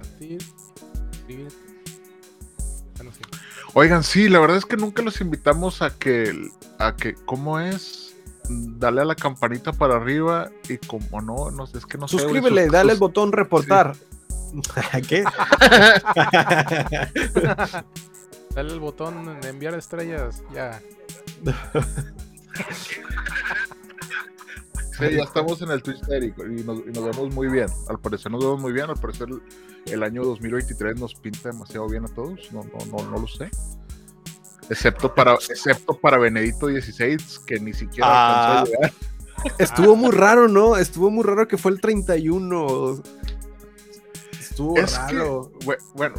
Compartir. escribir. Bueno, sí. Oigan, sí, la verdad es que nunca los invitamos a que, a que, ¿cómo es? Dale a la campanita para arriba y como no, no sé, es que no Suscríbele, sus- dale el botón reportar. ¿Qué? Dale el botón de enviar estrellas. Ya. Sí, ya estamos en el Twitter y, y nos, y nos vemos muy bien. Al parecer nos vemos muy bien. Al parecer el, el año 2023 nos pinta demasiado bien a todos. No, no, no, no lo sé. Excepto para, excepto para Benedito XVI, que ni siquiera Ah. alcanzó a llegar. Estuvo muy raro, ¿no? Estuvo muy raro que fue el 31. Estuvo Es raro. bue- bueno,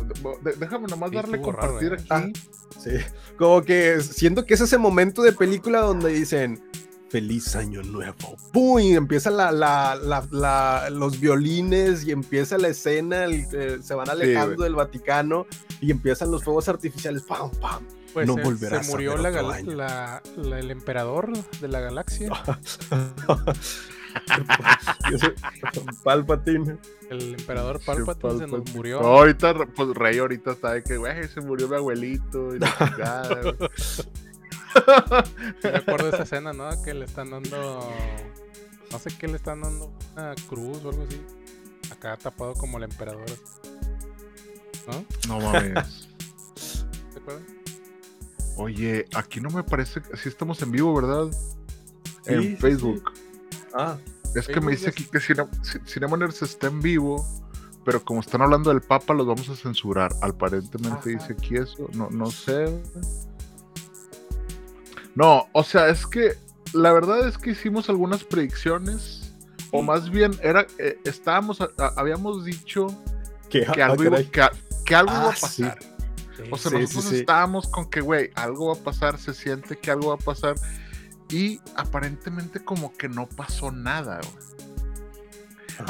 déjame nomás Sí, darle raro, compartir ¿eh? aquí. Sí. Como que siento que es ese momento de película donde dicen feliz año nuevo. ¡Pum! Y empiezan la, la- la- la- los violines y empieza la escena, el- eh, se van alejando del Vaticano y empiezan los fuegos artificiales. ¡Pam, pam! Pues No se, volverás se a murió ver la, otro gal- año. la- la- el emperador de la galaxia. Palpatine. El emperador Palpatine se nos murió. No, ahorita, pues Rey ahorita está de que, güey, se murió mi abuelito y la chingada, acuerdo de esa escena, ¿no? Que le están dando. No sé qué le están dando. Una cruz o algo así. Acá tapado como el emperador. ¿No? No mames. ¿Te acuerdas? Oye, aquí no me parece que sí estamos en vivo, ¿verdad? Sí, en sí, Facebook. Ah, Es que me dice aquí que Cine- Ci- Cinema Nerds está en vivo, pero como están hablando del Papa, los vamos a censurar. Aparentemente Ajá. dice aquí eso. No, no sé. No, o sea, es que la verdad es que hicimos algunas predicciones. O más bien, era, eh, estábamos, a- a- habíamos dicho que, que ah, algo, iba, caray. que, que algo iba a Ah, sí. pasar. O sea, Sí, nosotros sí. estábamos con que, güey, algo va a pasar, se siente que algo va a pasar. Y aparentemente como que no pasó nada, güey.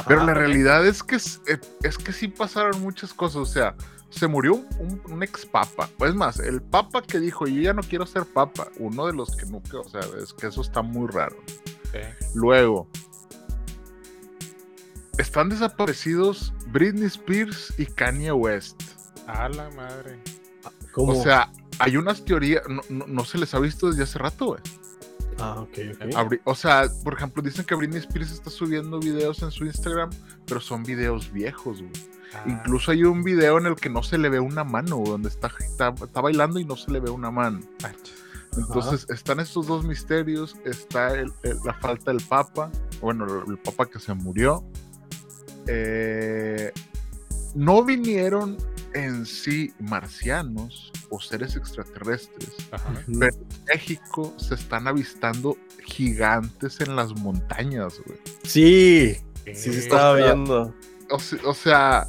Pero la Ah, realidad es que es, eh, es que sí pasaron muchas cosas. O sea, se murió un, un ex papa. Es más, el papa que dijo, yo ya no quiero ser papa. Uno de los que nunca, o sea, es que eso está muy raro. Luego, están desaparecidos Britney Spears y Kanye West. A la madre. ¿cómo? O sea, hay unas teorías, no, no- no se les ha visto desde hace rato, güey. ah, ok, ok. Abri- O sea, por ejemplo, dicen que Britney Spears está subiendo videos en su Instagram, pero son videos viejos, güey. Ah, Incluso hay un video en el que no se le ve una mano, donde está, está, está bailando y no se le ve una mano. manches. Entonces están estos dos misterios, está el- el- la falta del Papa, bueno, el Papa que se murió. Eh, no vinieron en sí marcianos o seres extraterrestres, Ajá. Pero en México se están avistando gigantes en las montañas, güey. Sí, sí se estaba o sea, viendo. O sea,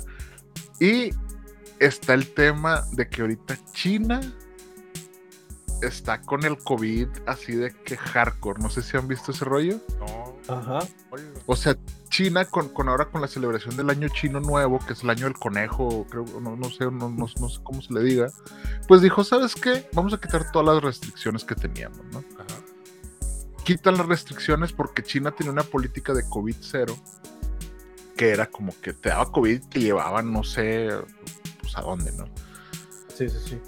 y está el tema de que ahorita China está con el COVID así de que hardcore. No sé si han visto ese rollo. No. Ajá. O sea, China con, con ahora con la celebración del año chino nuevo, que es el año del conejo, creo, no, no sé, no, no- no sé cómo se le diga, pues dijo, ¿sabes qué? Vamos a quitar todas las restricciones que teníamos, ¿no? Ajá. quitan las restricciones porque China tenía una política de COVID cero, que era como que te daba COVID y te llevaban, no sé, pues a dónde, ¿no? Sí, sí, sí.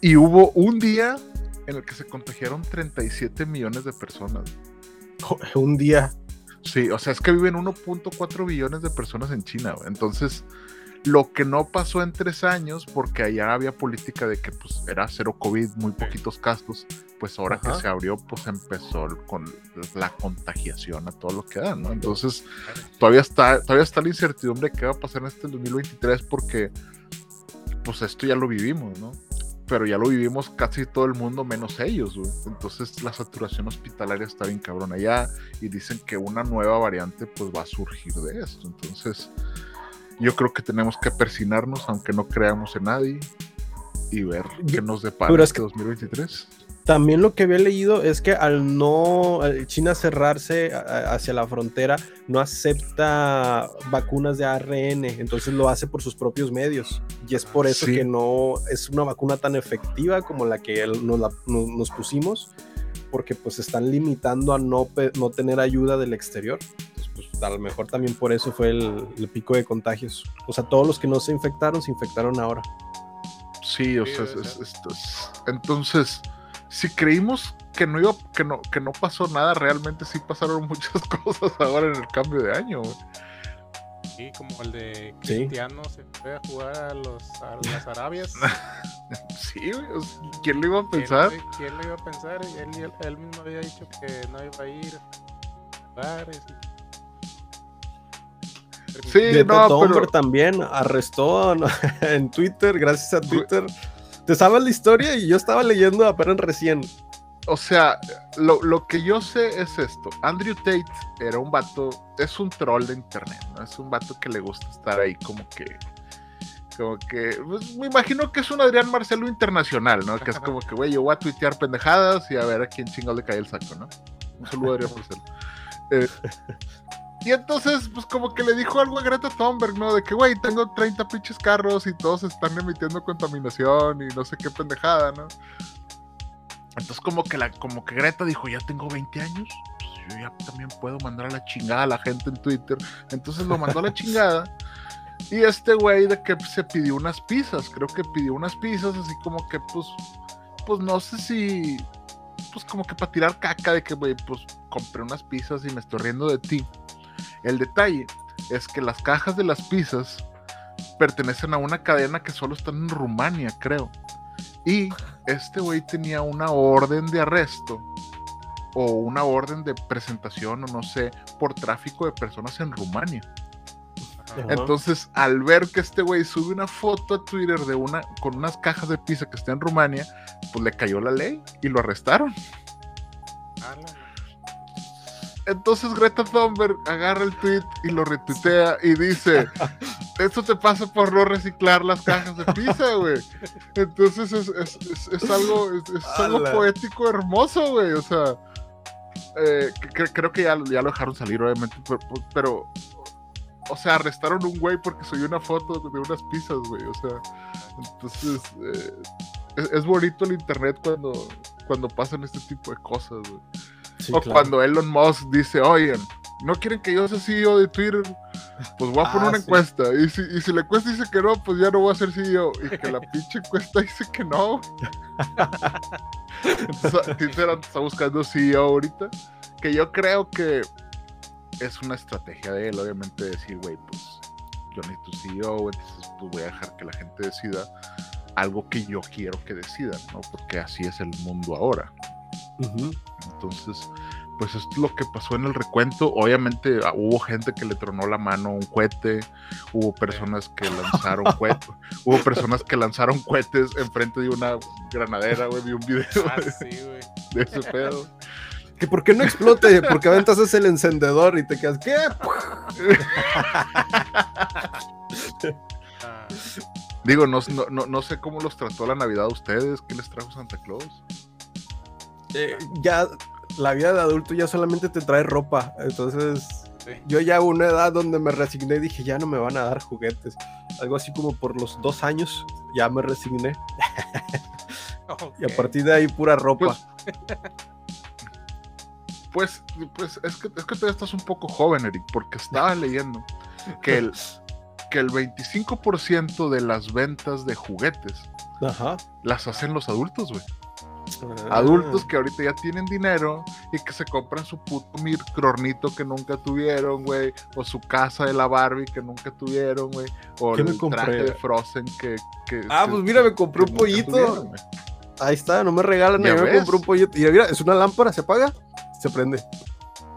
Y hubo un día en el que se contagiaron 37 millones de personas. Un día. Sí, o sea, es que viven 1.4 billones de personas en China. Entonces, lo que no pasó en tres años, porque allá había política de que pues era cero COVID, muy poquitos casos, pues ahora Ajá. que se abrió, pues empezó con la contagiación a todo lo que da, ¿no? Entonces, todavía está, todavía está la incertidumbre de qué va a pasar en este 2023 porque pues esto ya lo vivimos, ¿no? pero ya lo vivimos casi todo el mundo menos ellos, güey. Entonces la saturación hospitalaria está bien cabrón allá y dicen que una nueva variante pues va a surgir de esto. Entonces yo creo que tenemos que persinarnos aunque no creamos en nadie y ver qué nos depara Pero es este que- 2023. También lo que había leído es que al no China cerrarse hacia la frontera, no acepta vacunas de ARN, entonces lo hace por sus propios medios. Y es por eso Sí. que no es una vacuna tan efectiva como la que nos, la- no- nos pusimos, porque pues están limitando a no, no tener ayuda del exterior. Pues, a lo mejor también por eso fue el, el pico de contagios. O sea, todos los que no se infectaron, se infectaron ahora. Sí, o Sí, sea, es- es- esto es- entonces, si creímos que no iba, que no, que no pasó nada, realmente sí pasaron muchas cosas ahora en el cambio de año, güey. Sí, como el de Sí. Cristiano se fue a jugar a, los, a las Arabias. Sí, güey, o sea, ¿quién lo iba a ¿Quién, pensar? güey? ¿Quién lo iba a pensar? Él, él, él mismo había dicho que no iba a ir a lugares. y- Sí, Greta no, pero también arrestó en Twitter, gracias a Twitter. Te sabes la historia y yo estaba leyendo apenas recién. O sea, lo, lo que yo sé es esto. Andrew Tate era un vato, es un troll de internet, ¿no? Es un vato que le gusta estar ahí como que... Como que, pues, me imagino que es un Adrián Marcelo internacional, ¿no? Que es como que, güey, yo voy a tuitear pendejadas y a ver a quién chingado le cae el saco, ¿no? Un saludo a Adrián Marcelo. Eh, y entonces, pues como que le dijo algo a Greta Thunberg, ¿no? De que, güey, tengo 30 pinches carros y todos están emitiendo contaminación y no sé qué pendejada, ¿no? Entonces como que la, como que Greta dijo, ya tengo 20 años, pues yo ya también puedo mandar a la chingada a la gente en Twitter. Entonces lo mandó a la chingada. Y este güey de que se pidió unas pizzas, creo que pidió unas pizzas, así como que pues, pues no sé si, pues como que para tirar caca de que, güey, pues compré unas pizzas y me estoy riendo de ti. El detalle es que las cajas de las pizzas pertenecen a una cadena que solo está en Rumania, creo. Y este güey tenía una orden de arresto o una orden de presentación o no sé, por tráfico de personas en Rumania. Ajá. Entonces, al ver que este güey sube una foto a Twitter de una con unas cajas de pizza que está en Rumania, pues le cayó la ley y lo arrestaron. Entonces Greta Thunberg agarra el tweet y lo retuitea y dice, esto te pasa por no reciclar las cajas de pizza, güey. Entonces es, es- es- es algo, poético hermoso, güey. O sea, eh, que- creo que ya, ya lo dejaron salir, obviamente, pero, pero, o sea, arrestaron un güey porque subió una foto de unas pizzas, güey. O sea, entonces eh, es, es bonito el internet cuando, cuando pasan este tipo de cosas, güey. Sí, o claro. cuando Elon Musk dice, oigan, no quieren que yo sea CEO de Twitter, pues voy a poner Ah, una sí. encuesta. Y si, y si la encuesta dice que no, pues ya no voy a ser CEO. Y que la pinche encuesta dice que no. Twitter está buscando CEO ahorita. Que yo creo que es una estrategia de él, obviamente, decir, güey, pues yo necesito CEO, entonces pues voy a dejar que la gente decida algo que yo quiero que decidan, ¿no? Porque así es el mundo ahora. Entonces, pues esto es lo que pasó en el recuento. Obviamente ah, hubo gente que le tronó la mano a un cohete, hubo personas que lanzaron cohetes, hubo personas que lanzaron cohetes enfrente de una granadera, güey, vi un video Ah, sí, de ese pedo. Que por qué no explote, porque aventas el encendedor y te quedas, ¿qué? Ah, Digo, no, no, no, no sé cómo los trató la Navidad a ustedes, qué les trajo Santa Claus. Eh, ya la vida de adulto ya solamente te trae ropa, entonces sí. yo ya a una edad donde me resigné dije ya no me van a dar juguetes, algo así como por los dos años ya me resigné y a partir de ahí pura ropa. Pues, pues es, que, es que todavía estás un poco joven, Eric, porque estaba leyendo que el, que el 25% de las ventas de juguetes Ajá. las hacen los adultos, güey. Ah. Adultos que ahorita ya tienen dinero y que se compran su puto microornito que nunca tuvieron, güey. O su casa de la Barbie que nunca tuvieron, güey. O ¿Qué el me compré? traje de Frozen que... que- Ah, pues mira, me compré un nunca pollito. Ahí está, no me regalan, me compré un pollito. Y mira, es una lámpara, se apaga, se prende.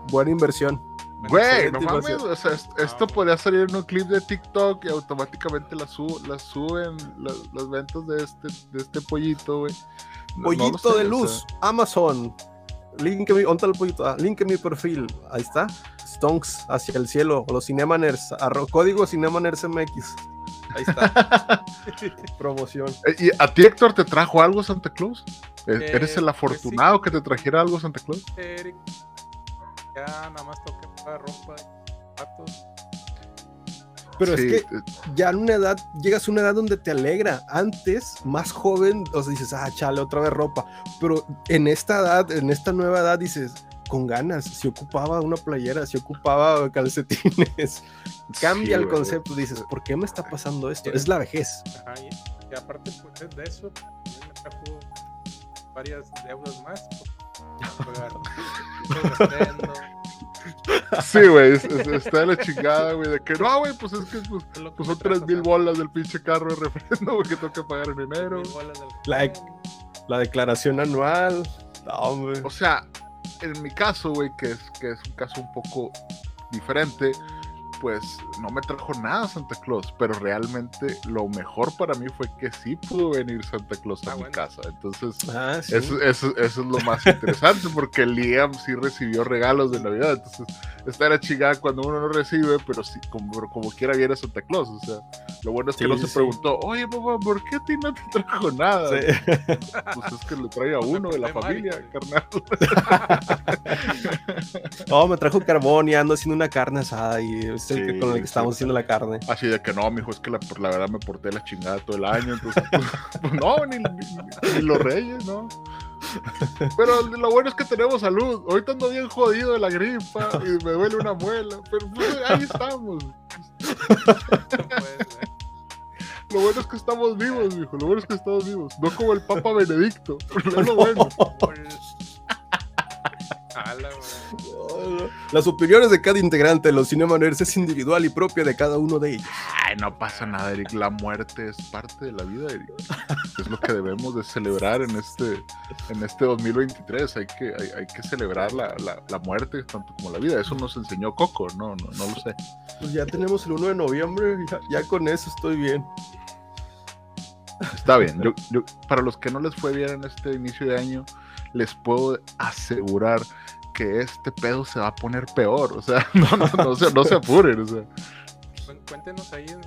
Buena inversión. Güey, no mames, o sea, es- esto podría salir en un clip de TikTok y automáticamente la, su- la suben la- las ventas de este, de este pollito, güey. No- no Pollito sé, de o luz, sea, Amazon. Link en mi, ¿dónde está el pollito? Ah, link en mi perfil. Ahí está. Stonks hacia el cielo. Los Cinemaners. arro- código Cinemaners MX. Ahí está. Promoción. eh, ¿Y a ti, Héctor, te trajo algo Santa Claus? ¿E- Eh, ¿Eres el pues afortunado sí. que te trajera algo Santa Claus? Eric. Ya nada más toca para ropa y zapatos. Pero Sí, es que eh, ya en una edad, llegas a una edad donde te alegra. Antes, más joven, o sea, dices, ah, chale, otra vez ropa. Pero en esta edad, en esta nueva edad, dices, con ganas, si ocupaba una playera, si ocupaba calcetines. Cambia sí, el güey. concepto, dices, ¿por qué me está pasando esto? Es la vejez. Ajá, y, y aparte pues, de eso, me trajo varias deudas más. por refrendo, Sí, güey, es- es- está de la chingada, güey, de que no, güey, pues es que pues, pues son tres trajo, mil o sea, bolas del pinche carro de refrendo, güey, que tengo que pagar en enero. La-. La declaración anual. No, hombre. O sea, en mi caso, güey, que es, que es un caso un poco diferente, pues no me trajo nada Santa Claus, pero realmente lo mejor para mí fue que sí pudo venir Santa Claus a Ah, mi bueno. casa. Entonces, Ah, sí. eso, eso, eso es lo más interesante, porque Liam sí recibió regalos de Navidad. Entonces, esta era chingada cuando uno no recibe, pero sí, como, como quiera viene Santa Claus. O sea, lo bueno es que Sí, no se sí. preguntó, oye, papá, ¿por qué a ti no te trajo nada? Sí. Pues es que le trae a Pues uno de la familia, carnal. Oh, me trajo carbón y ando haciendo una carne asada y es el que- Sí, con el que sí, estamos sí. haciendo la carne. Así de que no, mijo, es que la, por la verdad me porté la chingada todo el año, entonces, pues, pues, no, ni, ni- ni los reyes, ¿no? Pero lo bueno es que tenemos salud. Ahorita ando bien jodido de la gripa y me duele una muela, pero pues, ahí estamos. Pues, Lo bueno es que estamos vivos, mijo, lo bueno es que estamos vivos. No como el Papa Benedicto, es lo bueno. Güey. Las opiniones de cada integrante de los Cinemaners es individual y propia de cada uno de ellos. Ay, no pasa nada, Eric. La muerte es parte de la vida, Eric. Es lo que debemos de celebrar en este, en este 2023. Hay que, hay, hay que celebrar la, la, la muerte tanto como la vida. Eso nos enseñó Coco, no, no, no lo sé. Pues ya tenemos el 1 de noviembre, ya, ya con eso estoy bien. Está bien. Yo, yo, para los que no les fue bien en este inicio de año, les puedo asegurar que este pedo se va a poner peor. O sea, no, no, no, se, no se apuren. O sea. Cuéntenos ahí. en-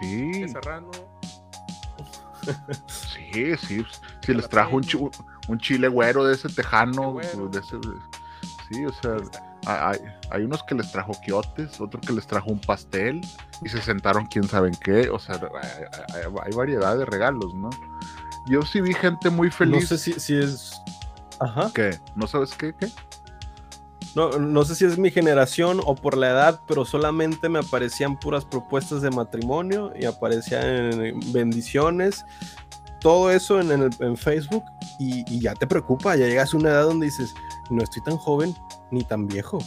Sí, Serrano. sí, sí. Si les trajo un, chi- un chile güero de ese tejano. De ese, sí, o sea. Hay, hay unos que les trajo quiotes, otro que les trajo un pastel y se sentaron quién saben qué. O sea, hay, hay- hay variedad de regalos, ¿no? Yo sí vi gente muy No feliz. sé si, si es. Ajá. ¿Qué? ¿No sabes qué? ¿Qué? No, no sé si es mi generación o por la edad, pero solamente me aparecían puras propuestas de matrimonio y aparecían bendiciones. Todo eso en, el- en Facebook y, y ya te preocupa, ya llegas a una edad donde dices, no estoy tan joven ni tan viejo.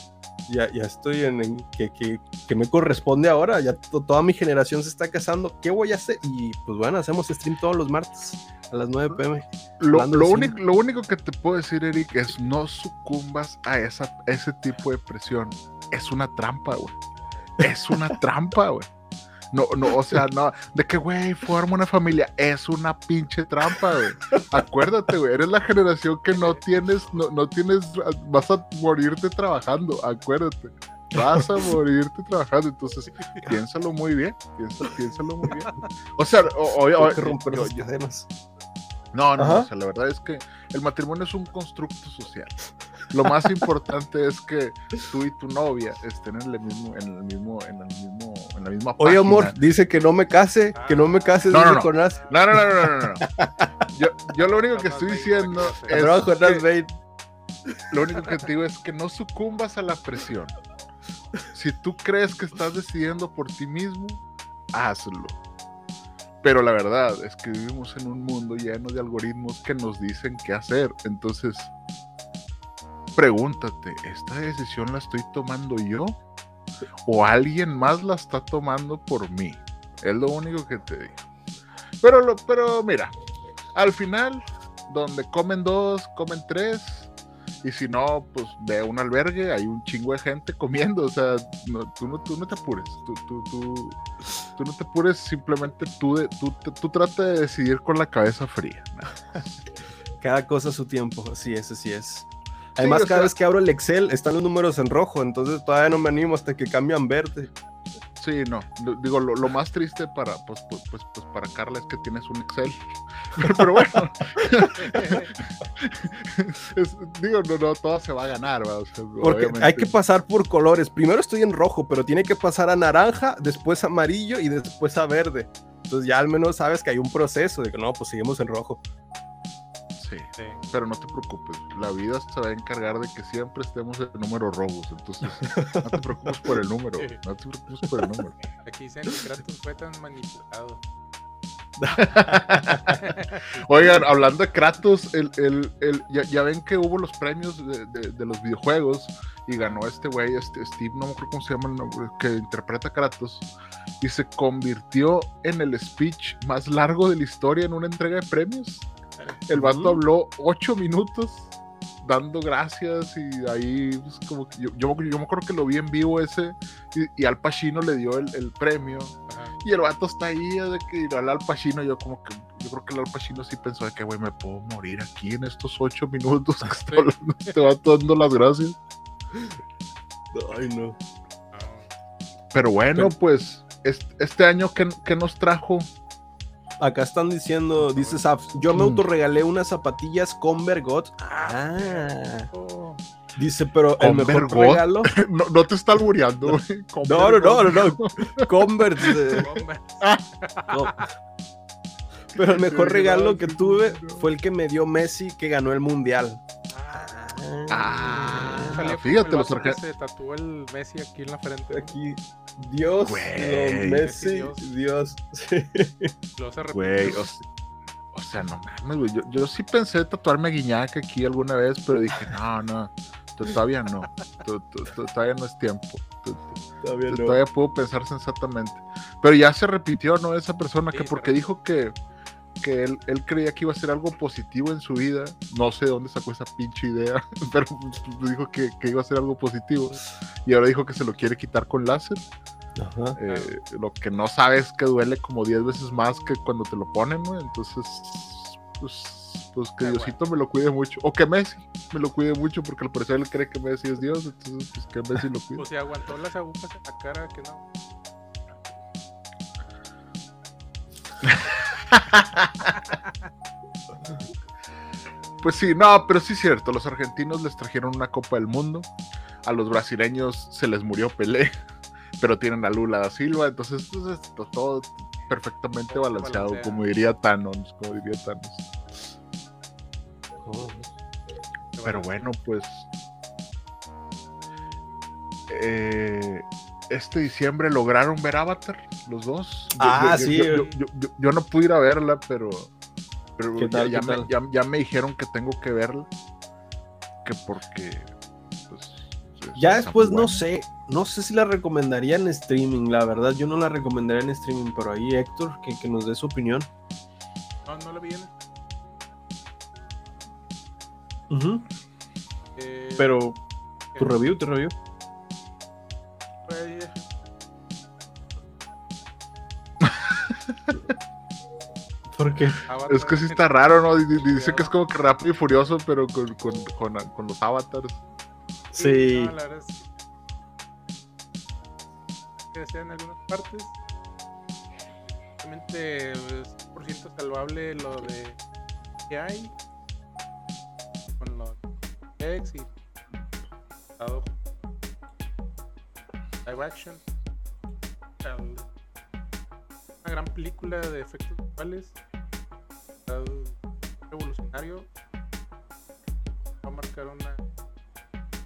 Ya, ya estoy en, en que, que- que me corresponde ahora, ya to- toda mi generación se está casando, ¿qué voy a hacer? Y pues bueno, hacemos stream todos los martes a las 9 pm. Lo, único, lo único que te puedo decir, Eric, es no sucumbas a esa, ese tipo de presión. Es una trampa, güey. Es una trampa, güey. No, no, o sea, no, de que, güey, forma una familia. Es una pinche trampa, güey. Acuérdate, güey, eres la generación que no tienes, no, no tienes, vas a morirte trabajando, acuérdate. Vas a morirte trabajando, entonces piénsalo muy bien, piensa- piénsalo muy bien. O sea, o- o- Tengo o- que romper yo- no, no, no, Ajá. o sea, la verdad es que el matrimonio es un constructo social. Lo más importante es que tú y tu novia estén en el mismo, en el mismo, en el mismo, en la misma Oye, página. amor, dice que no me case, que no me case, No, dice no, no. Jonás. No, no, no, no, no, no, no. Yo, yo lo único que estoy diciendo es que- lo único que te digo es que no sucumbas a la presión. Si tú crees que estás decidiendo por ti mismo, hazlo. Pero la verdad es que vivimos en un mundo lleno de algoritmos que nos dicen qué hacer. Entonces, pregúntate, ¿esta decisión la estoy tomando yo? ¿O alguien más la está tomando por mí? Es lo único que te digo. Pero, lo, pero mira, al final donde comen dos, comen tres, y si no, pues ve a un albergue, hay un chingo de gente comiendo, o sea, no, tú, no, tú no te apures, tú, tú, tú, tú no te apures, simplemente tú, de- tú, tú, trata de decidir con la cabeza fría. Cada cosa a su tiempo, así es, así es. Además, o cada sea- vez que abro el Excel están los números en rojo, entonces todavía no me animo hasta que cambian verde. Sí, no, digo, lo, lo más triste para, pues, pues, pues, pues, para Carla es que tienes un Excel, pero bueno, es- digo, no, no, todo se va a ganar. O sea, Porque obviamente. hay que pasar por colores. Primero estoy en rojo, pero tiene que pasar a naranja, después amarillo y después a verde. Entonces ya al menos sabes que hay un proceso de que no, pues seguimos en rojo. Sí, Sí. pero no te preocupes, la vida se va a encargar de que siempre estemos en números rojos, entonces no te preocupes por el número, Sí. no te preocupes por el número. Aquí dicen que Kratos fue tan manipulado. Oigan, hablando de Kratos, el, el, el- ya, ya ven que hubo los premios de, de- de los videojuegos y ganó este güey, este Steve, no me acuerdo cómo se llama, el nombre, que interpreta a Kratos, y se convirtió en el speech más largo de la historia en una entrega de premios. El vato habló ocho minutos dando gracias y ahí pues, como que yo, yo, yo me acuerdo que lo vi en vivo ese y, y Al Pacino le dio el, el premio Ajá. y el vato está ahí de que y al Al Pacino yo como que yo creo que el Al Pacino sí pensó de que güey me puedo morir aquí en estos ocho minutos que está hablando este vato dando las gracias Ay, no. No. pero bueno pues este, este año que, que nos trajo Acá están diciendo, dice Saf, yo me Mm. autorregalé unas zapatillas Converse God. Ah. Oh, Dice, pero el mejor God. regalo. no, no te está albureando güey. No, no, no, no, no. Converse. no. Pero el mejor Sí, regalo no, que tuve fue el que me dio Messi que ganó el mundial. Ah como fíjate los argentinos se tatuó el Messi aquí en la frente. Aquí, Dios, Güey. Messi, Dios. Dios. Sí. Se Güey, repitió. o, se- o sea, no mames, güey. Yo, yo sí pensé tatuarme a Guiñac aquí alguna vez, pero dije, no, no, to- todavía no. to- to- to- todavía no es tiempo. to- to- Todavía no. Todavía puedo pensar sensatamente. Pero ya se repitió, ¿no? Esa persona Sí, que porque dijo que, que él, él creía que iba a ser algo positivo en su vida. No sé de dónde sacó esa pinche idea, pero dijo que, que iba a ser algo positivo. Y ahora dijo que se lo quiere quitar con láser. Ajá. Eh, lo que no sabes es que duele como 10 veces más que cuando te lo ponen. Entonces, pues, pues que Ah, Diosito me lo cuide mucho. O que Messi me lo cuide mucho, porque al parecer él cree que Messi es Dios. Entonces, pues que Messi lo cuide. Pues si aguantó las agujas en la cara, que no. Pues sí, no, pero sí es cierto. Los argentinos les trajeron una Copa del Mundo. A los brasileños se les murió Pelé, pero tienen a Lula da Silva. Entonces, pues, esto, todo perfectamente balanceado, balancea. como diría Thanos. Como diría Thanos. Pero bueno, pues. eh, este diciembre lograron ver Avatar, los dos. Yo- Ah, yo- sí. Yo, yo- yo- yo- yo no pude ir a verla, pero. pero ¿Qué tal, ya, qué ya tal? Me, ya- ya me dijeron que tengo que verla. Que porque. Pues, es- Ya después no sé, no sé si la recomendaría en streaming, la verdad, yo no la recomendaría en streaming, pero ahí Héctor, que, que nos dé su opinión. No, no lo vi en. Eh, Pero tu review, tu review. ¿Por qué? Avatar- Es que sí está raro, ¿no? Di- di- Dice que es como que rápido y furioso, pero con, con, con, con los avatars. Sí. no, la verdad es que sea en algunas partes. Realmente es por ciento salvable lo de que hay con los ex y live action. Una gran película de efectos visuales. Una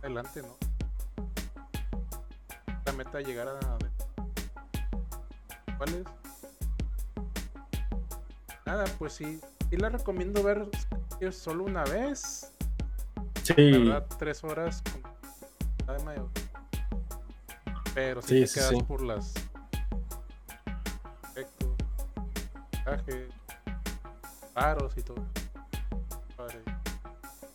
adelante, ¿no? La meta es llegar a. ¿Cuál es? Nada, pues sí. Sí la recomiendo ver solo una vez. La Sí. verdad, tres horas con de. Pero si Sí, te quedas sí. por las efectos, trajes, paros y todo.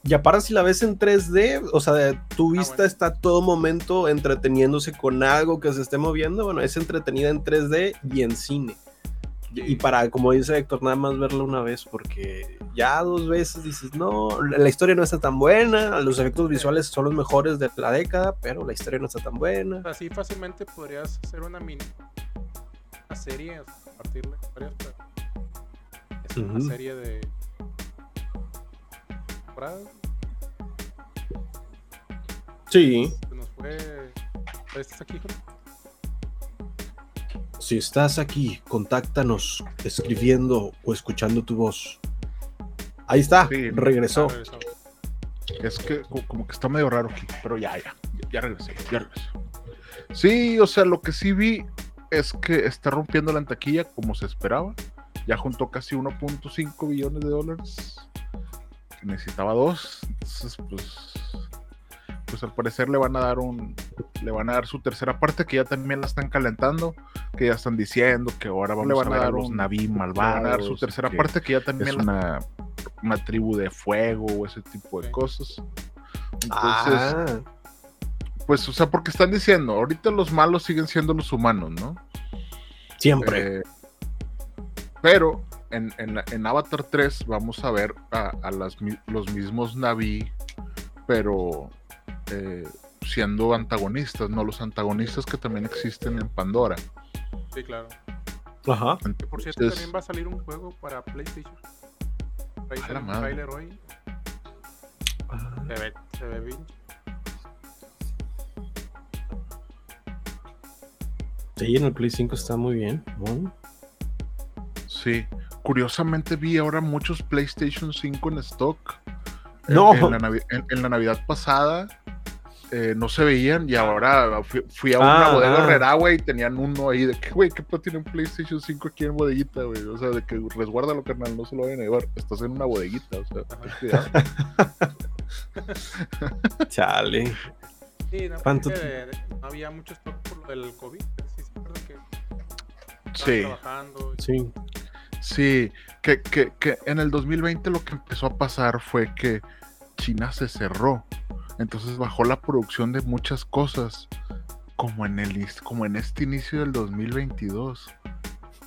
Y aparte si la ves en 3D, o sea, tu vista bueno. está todo momento entreteniéndose con algo que se esté moviendo, bueno, es entretenida en 3D y en cine. Y y para, como dice Héctor, nada más verla una vez, porque ya dos veces dices, no, la historia no está tan buena, los efectos visuales son los mejores de la década, pero la historia no está tan buena. Así fácilmente podrías hacer una mini una serie a partir de historias, pero es una serie de temporadas. Sí, Se nos fue. ¿Estás aquí, Jorge? si estás aquí, contáctanos escribiendo o escuchando tu voz. Ahí está, Sí, regresó. Ah, regresó. Es que co- como que está medio raro aquí, pero ya, ya, ya, ya regresé, ya regresé. Sí, o sea, lo que sí vi es que está rompiendo la taquilla como se esperaba. Ya juntó casi 1.5 billones de dólares. Necesitaba dos. Entonces, pues, pues al parecer le van a dar un, le van a dar su tercera parte que ya también la están calentando, que ya están diciendo que ahora vamos Le van a a ver a dar los un- Naví le van a malvados. dar su tercera que parte que ya también es la- una una tribu de fuego o ese tipo de cosas. Entonces, Ah, pues, o sea, porque están diciendo, ahorita los malos siguen siendo los humanos, ¿no? siempre. Eh, pero en, en en Avatar 3 vamos a ver a, a las los mismos Naví, pero eh, siendo antagonistas, ¿no? Los antagonistas que también existen en Pandora. Sí, claro. Ajá. Por cierto, Entonces, también va a salir un juego para PlayStation. Ahí A sale la un madre. trailer hoy. Se ve, se ve bien. Sí, en el Play 5 está muy bien. Bueno, Sí, curiosamente vi ahora muchos PlayStation 5 en stock. En- No. En, la, Navi- en- en la Navidad pasada eh, no se veían y ahora fui, fui a una Ah, bodega ah. güey, y tenían uno ahí de que, güey, ¿qué pedo tiene un PlayStation 5 aquí en bodeguita, güey? O sea, de que resguárdalo, carnal, no se lo vayan a llevar. Estás en una bodeguita, o sea, ten cuidado. chale. Sí, no, ¿Cuánto porque de- de- no había mucho stock por lo del COVID. Sí, acuerdan que Sí. trabajando. y- Sí. Sí, que, que, que en el 2020 lo que empezó a pasar fue que China se cerró. Entonces bajó la producción de muchas cosas. Como en, el, como en este inicio del 2022.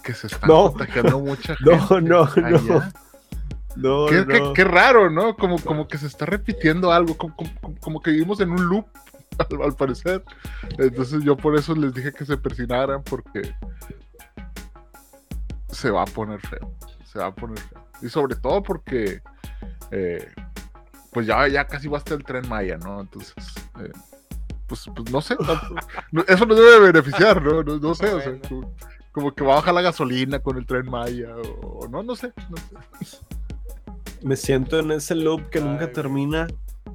Que se están No. contagiando mucha gente. no, no. allá. No, Qué, qué- no. qué raro, ¿no? Como, como que se está repitiendo algo. Como, como- como que vivimos en un loop, al, al parecer. Entonces yo por eso les dije que se persinaran porque se va a poner feo. Se va a poner feo. Y sobre todo porque eh, pues ya, ya casi va hasta el tren Maya, ¿no? Entonces, eh, pues, pues no sé. no- eso nos debe beneficiar, ¿no? No, no sé, o sea, Bueno. como, como que va a bajar la gasolina con el tren Maya o, o no, no sé. No sé. Me siento en ese loop que Ay, nunca termina,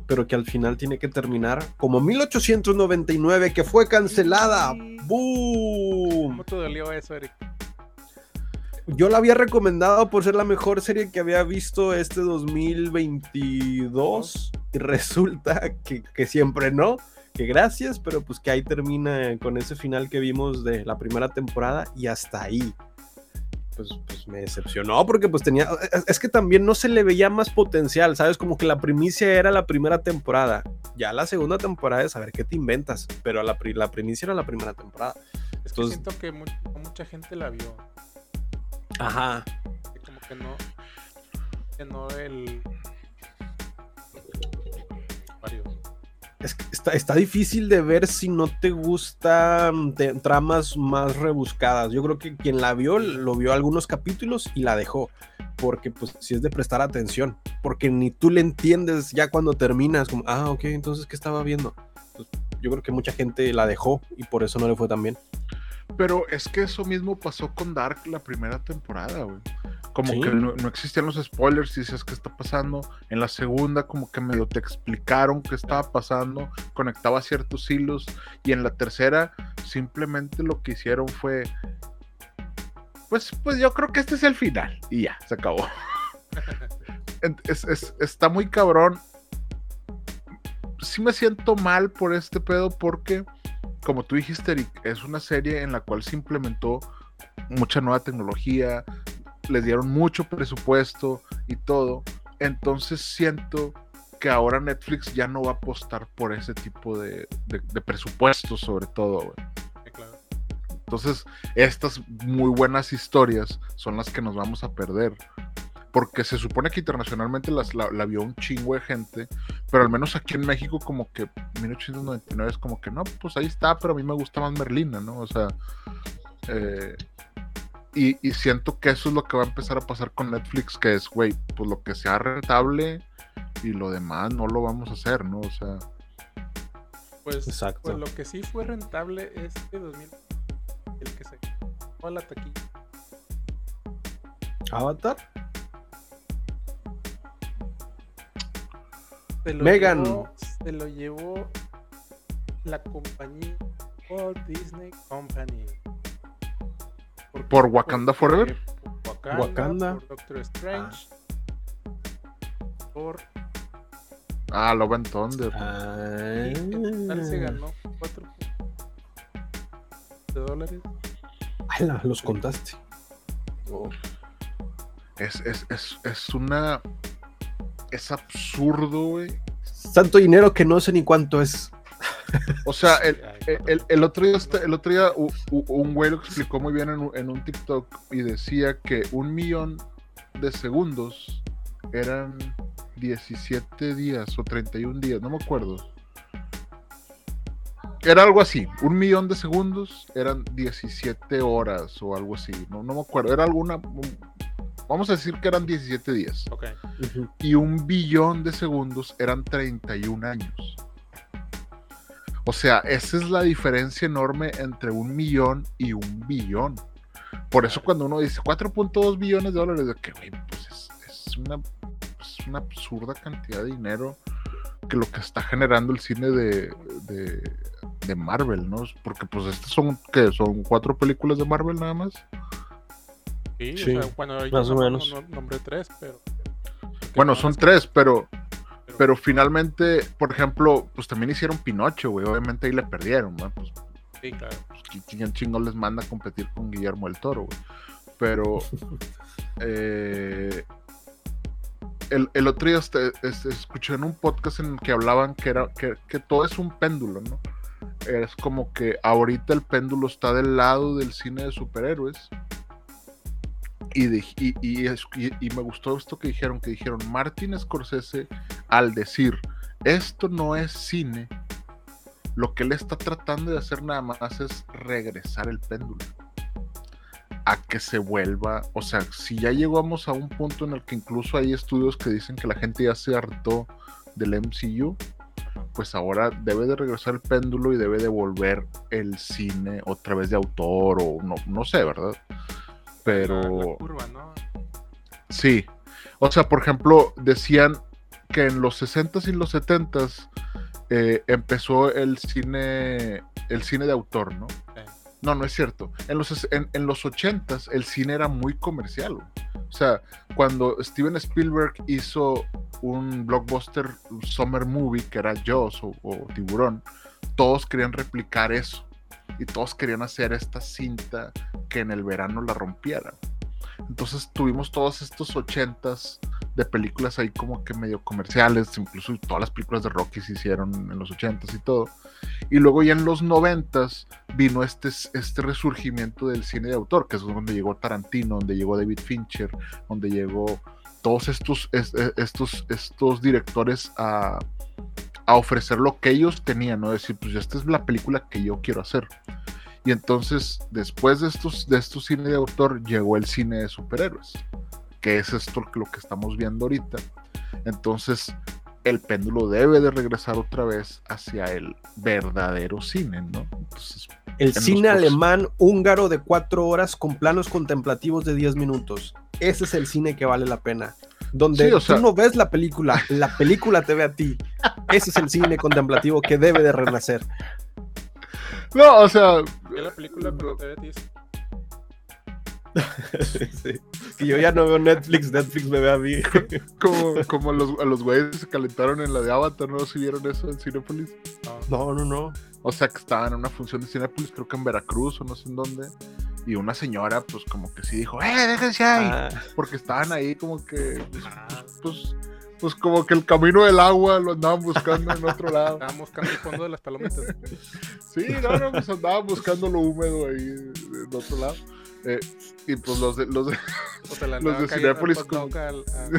pero que al final tiene que terminar. Como 1899, que fue cancelada. Sí. ¡Boom! ¿Cómo te dolió eso, Eric? Yo la había recomendado por ser la mejor serie que había visto este 2022 y resulta que, que siempre no, que gracias, pero pues que ahí termina con ese final que vimos de la primera temporada y hasta ahí. Pues, pues me decepcionó porque pues tenía, es, es que también no se le veía más potencial, ¿sabes? Como que la primicia era la primera temporada, ya la segunda temporada es a ver qué te inventas, pero la, la primicia era la primera temporada. Es que siento que mucha gente la vio. Ajá. como que no. Que no el. Varios. Es que está, está difícil de ver si no te gustan te- tramas más rebuscadas. Yo creo que quien la vio, lo vio algunos capítulos y la dejó. Porque pues si es de prestar atención. Porque ni tú le entiendes ya cuando terminas. Como, ah, ok, entonces ¿qué estaba viendo? Pues, yo creo que mucha gente la dejó y por eso no le fue tan bien. Pero es que eso mismo pasó con Dark la primera temporada, güey. Como Sí. que no, no existían los spoilers y dices qué está pasando. En la segunda, como que medio te explicaron qué estaba pasando, conectaba ciertos hilos. Y en la tercera, simplemente lo que hicieron fue. Pues, pues yo creo que este es el final. Y ya, se acabó. Es- es- está muy cabrón. Sí me siento mal por este pedo porque como tú dijiste, Eric, es una serie en la cual se implementó mucha nueva tecnología, les dieron mucho presupuesto y todo. Entonces siento que ahora Netflix ya no va a apostar por ese tipo de, de, de presupuestos, sobre todo, güey. Sí, claro. Entonces, estas muy buenas historias son las que nos vamos a perder. Porque se supone que internacionalmente las, la, la vio un chingo de gente, pero al menos aquí en México como que 1899 es como que no, pues ahí está, pero a mí me gusta más Merlina, ¿no? O sea, eh, y, y siento que eso es lo que va a empezar a pasar con Netflix, que es, güey, pues lo que sea rentable y lo demás no lo vamos a hacer, ¿no? O sea, Pues, Exacto. pues lo que sí fue rentable este 2000, el que se a la taquilla. Avatar. Se lo Megan. llevó- se lo llevó la compañía Walt Disney Company. ¿Por, ¿Por Wakanda Forever? Por Wakanda, Wakanda. por Doctor Strange. Por. ah, Love and Thunder. Ah. y en total se ganó 4 de dólares. Ala, los contaste. Oh. Es, es, es, es una. Es absurdo, güey. Tanto dinero que no sé ni cuánto es. O sea, el, el, el- el otro día, el otro día u- u- un güey lo explicó muy bien en, un- en un TikTok y decía que un millón de segundos eran 17 días o 31 días, no me acuerdo. Era algo así, un millón de segundos eran 17 horas o algo así, no, no me acuerdo, era alguna, un- vamos a decir que eran 17 días y un billón de segundos eran 31 años. O sea, esa es la diferencia enorme entre un millón y un billón. Por eso cuando uno dice 4.2 billones de dólares, de que, güey, pues es, es una, es una absurda cantidad de dinero que lo que está generando el cine de, de, de Marvel, ¿no? Porque pues estas son, ¿qué? Son cuatro películas de Marvel nada más. Sí, Sí, o sea, bueno, más o no- menos. no- nombré tres, pero. Bueno, no, son tres, pero pero- Pero finalmente, por ejemplo, pues también hicieron Pinocho, güey. Obviamente ahí le perdieron, ¿no? Pues, Sí, claro. pues, ¿qui- ¿quién chingón les manda a competir con Guillermo del Toro, güey? Pero eh, el, el otro día este- este, escuché en un podcast en el que hablaban que, era, que, que todo es un péndulo, ¿no? Es como que ahorita el péndulo está del lado del cine de superhéroes. Y, me gustó esto que dijeron, que dijeron Martin Scorsese al decir, esto no es cine, lo que él está tratando de hacer nada más es regresar el péndulo a que se vuelva, o sea, si ya llegamos a un punto en el que incluso hay estudios que dicen que la gente ya se hartó del MCU, pues ahora debe de regresar el péndulo y debe de volver el cine otra vez de autor o no, no sé, ¿verdad? Pero... La, la curva, ¿no? Sí. O sea, por ejemplo, decían que en los 60s y los 70s eh, empezó el cine, el cine de autor, ¿no? Sí. No, no es cierto. En los, en, en los 80s el cine era muy comercial. güey. O sea, cuando Steven Spielberg hizo un blockbuster summer movie que era Jaws o, o Tiburón, todos querían replicar eso. Y todos querían hacer esta cinta que en el verano la rompiera. Entonces tuvimos todos estos ochentas de películas ahí como que medio comerciales, incluso todas las películas de Rocky se hicieron en los ochentas y todo. Y luego ya en los noventas vino este, este resurgimiento del cine de autor, que es donde llegó Tarantino, donde llegó David Fincher, donde llegó todos estos, es- es- estos, estos directores a, a ofrecer lo que ellos tenían, ¿no? Decir, pues esta es la película que yo quiero hacer. Y entonces, después de estos, de estos cine de autor, llegó el cine de superhéroes, que es esto lo que estamos viendo ahorita. Entonces, el péndulo debe de regresar otra vez hacia el verdadero cine, ¿no? Entonces, El cine alemán húngaro de cuatro horas con planos contemplativos de 10 minutos. Ese es el cine que vale la pena. Donde Sí, o sea- tú no ves la película, la película te ve a ti. Ese es el cine contemplativo que debe de renacer. no, o sea, la película cuando te ves Sí. Que yo ya no veo Netflix, Netflix me ve a mí. como, como los, a los güeyes que se calentaron en la de Avatar, ¿no? ¿Si vieron eso en Cinepolis? no, No, no, no. O sea, que estaban en una función de Cinepolis, creo que en Veracruz o no sé en dónde. Y una señora, pues como que sí dijo, ¡eh, déjense ahí! Ah, Porque estaban ahí como que, pues, Ah. pues, Pues como que el camino del agua lo andaban buscando en otro lado. Estaban buscando el fondo de las palomitas. Sí, no, no, pues andaban buscando lo húmedo ahí en otro lado. Eh, y pues los de, los de, O sea, la Los de hot como- al- a-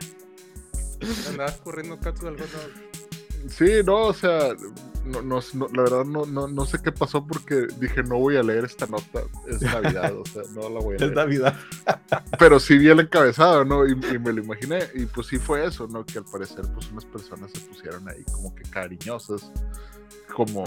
Andabas corriendo catu al. Sí, no, o sea, no, no, no, la verdad no, no, no sé qué pasó porque dije no voy a leer esta nota, es Navidad, o sea, no la voy a Es leer. Navidad. Pero sí vi el encabezado, ¿no? Y, y me lo imaginé, y pues sí fue eso, ¿no? Que al parecer pues unas personas se pusieron ahí como que cariñosas, como...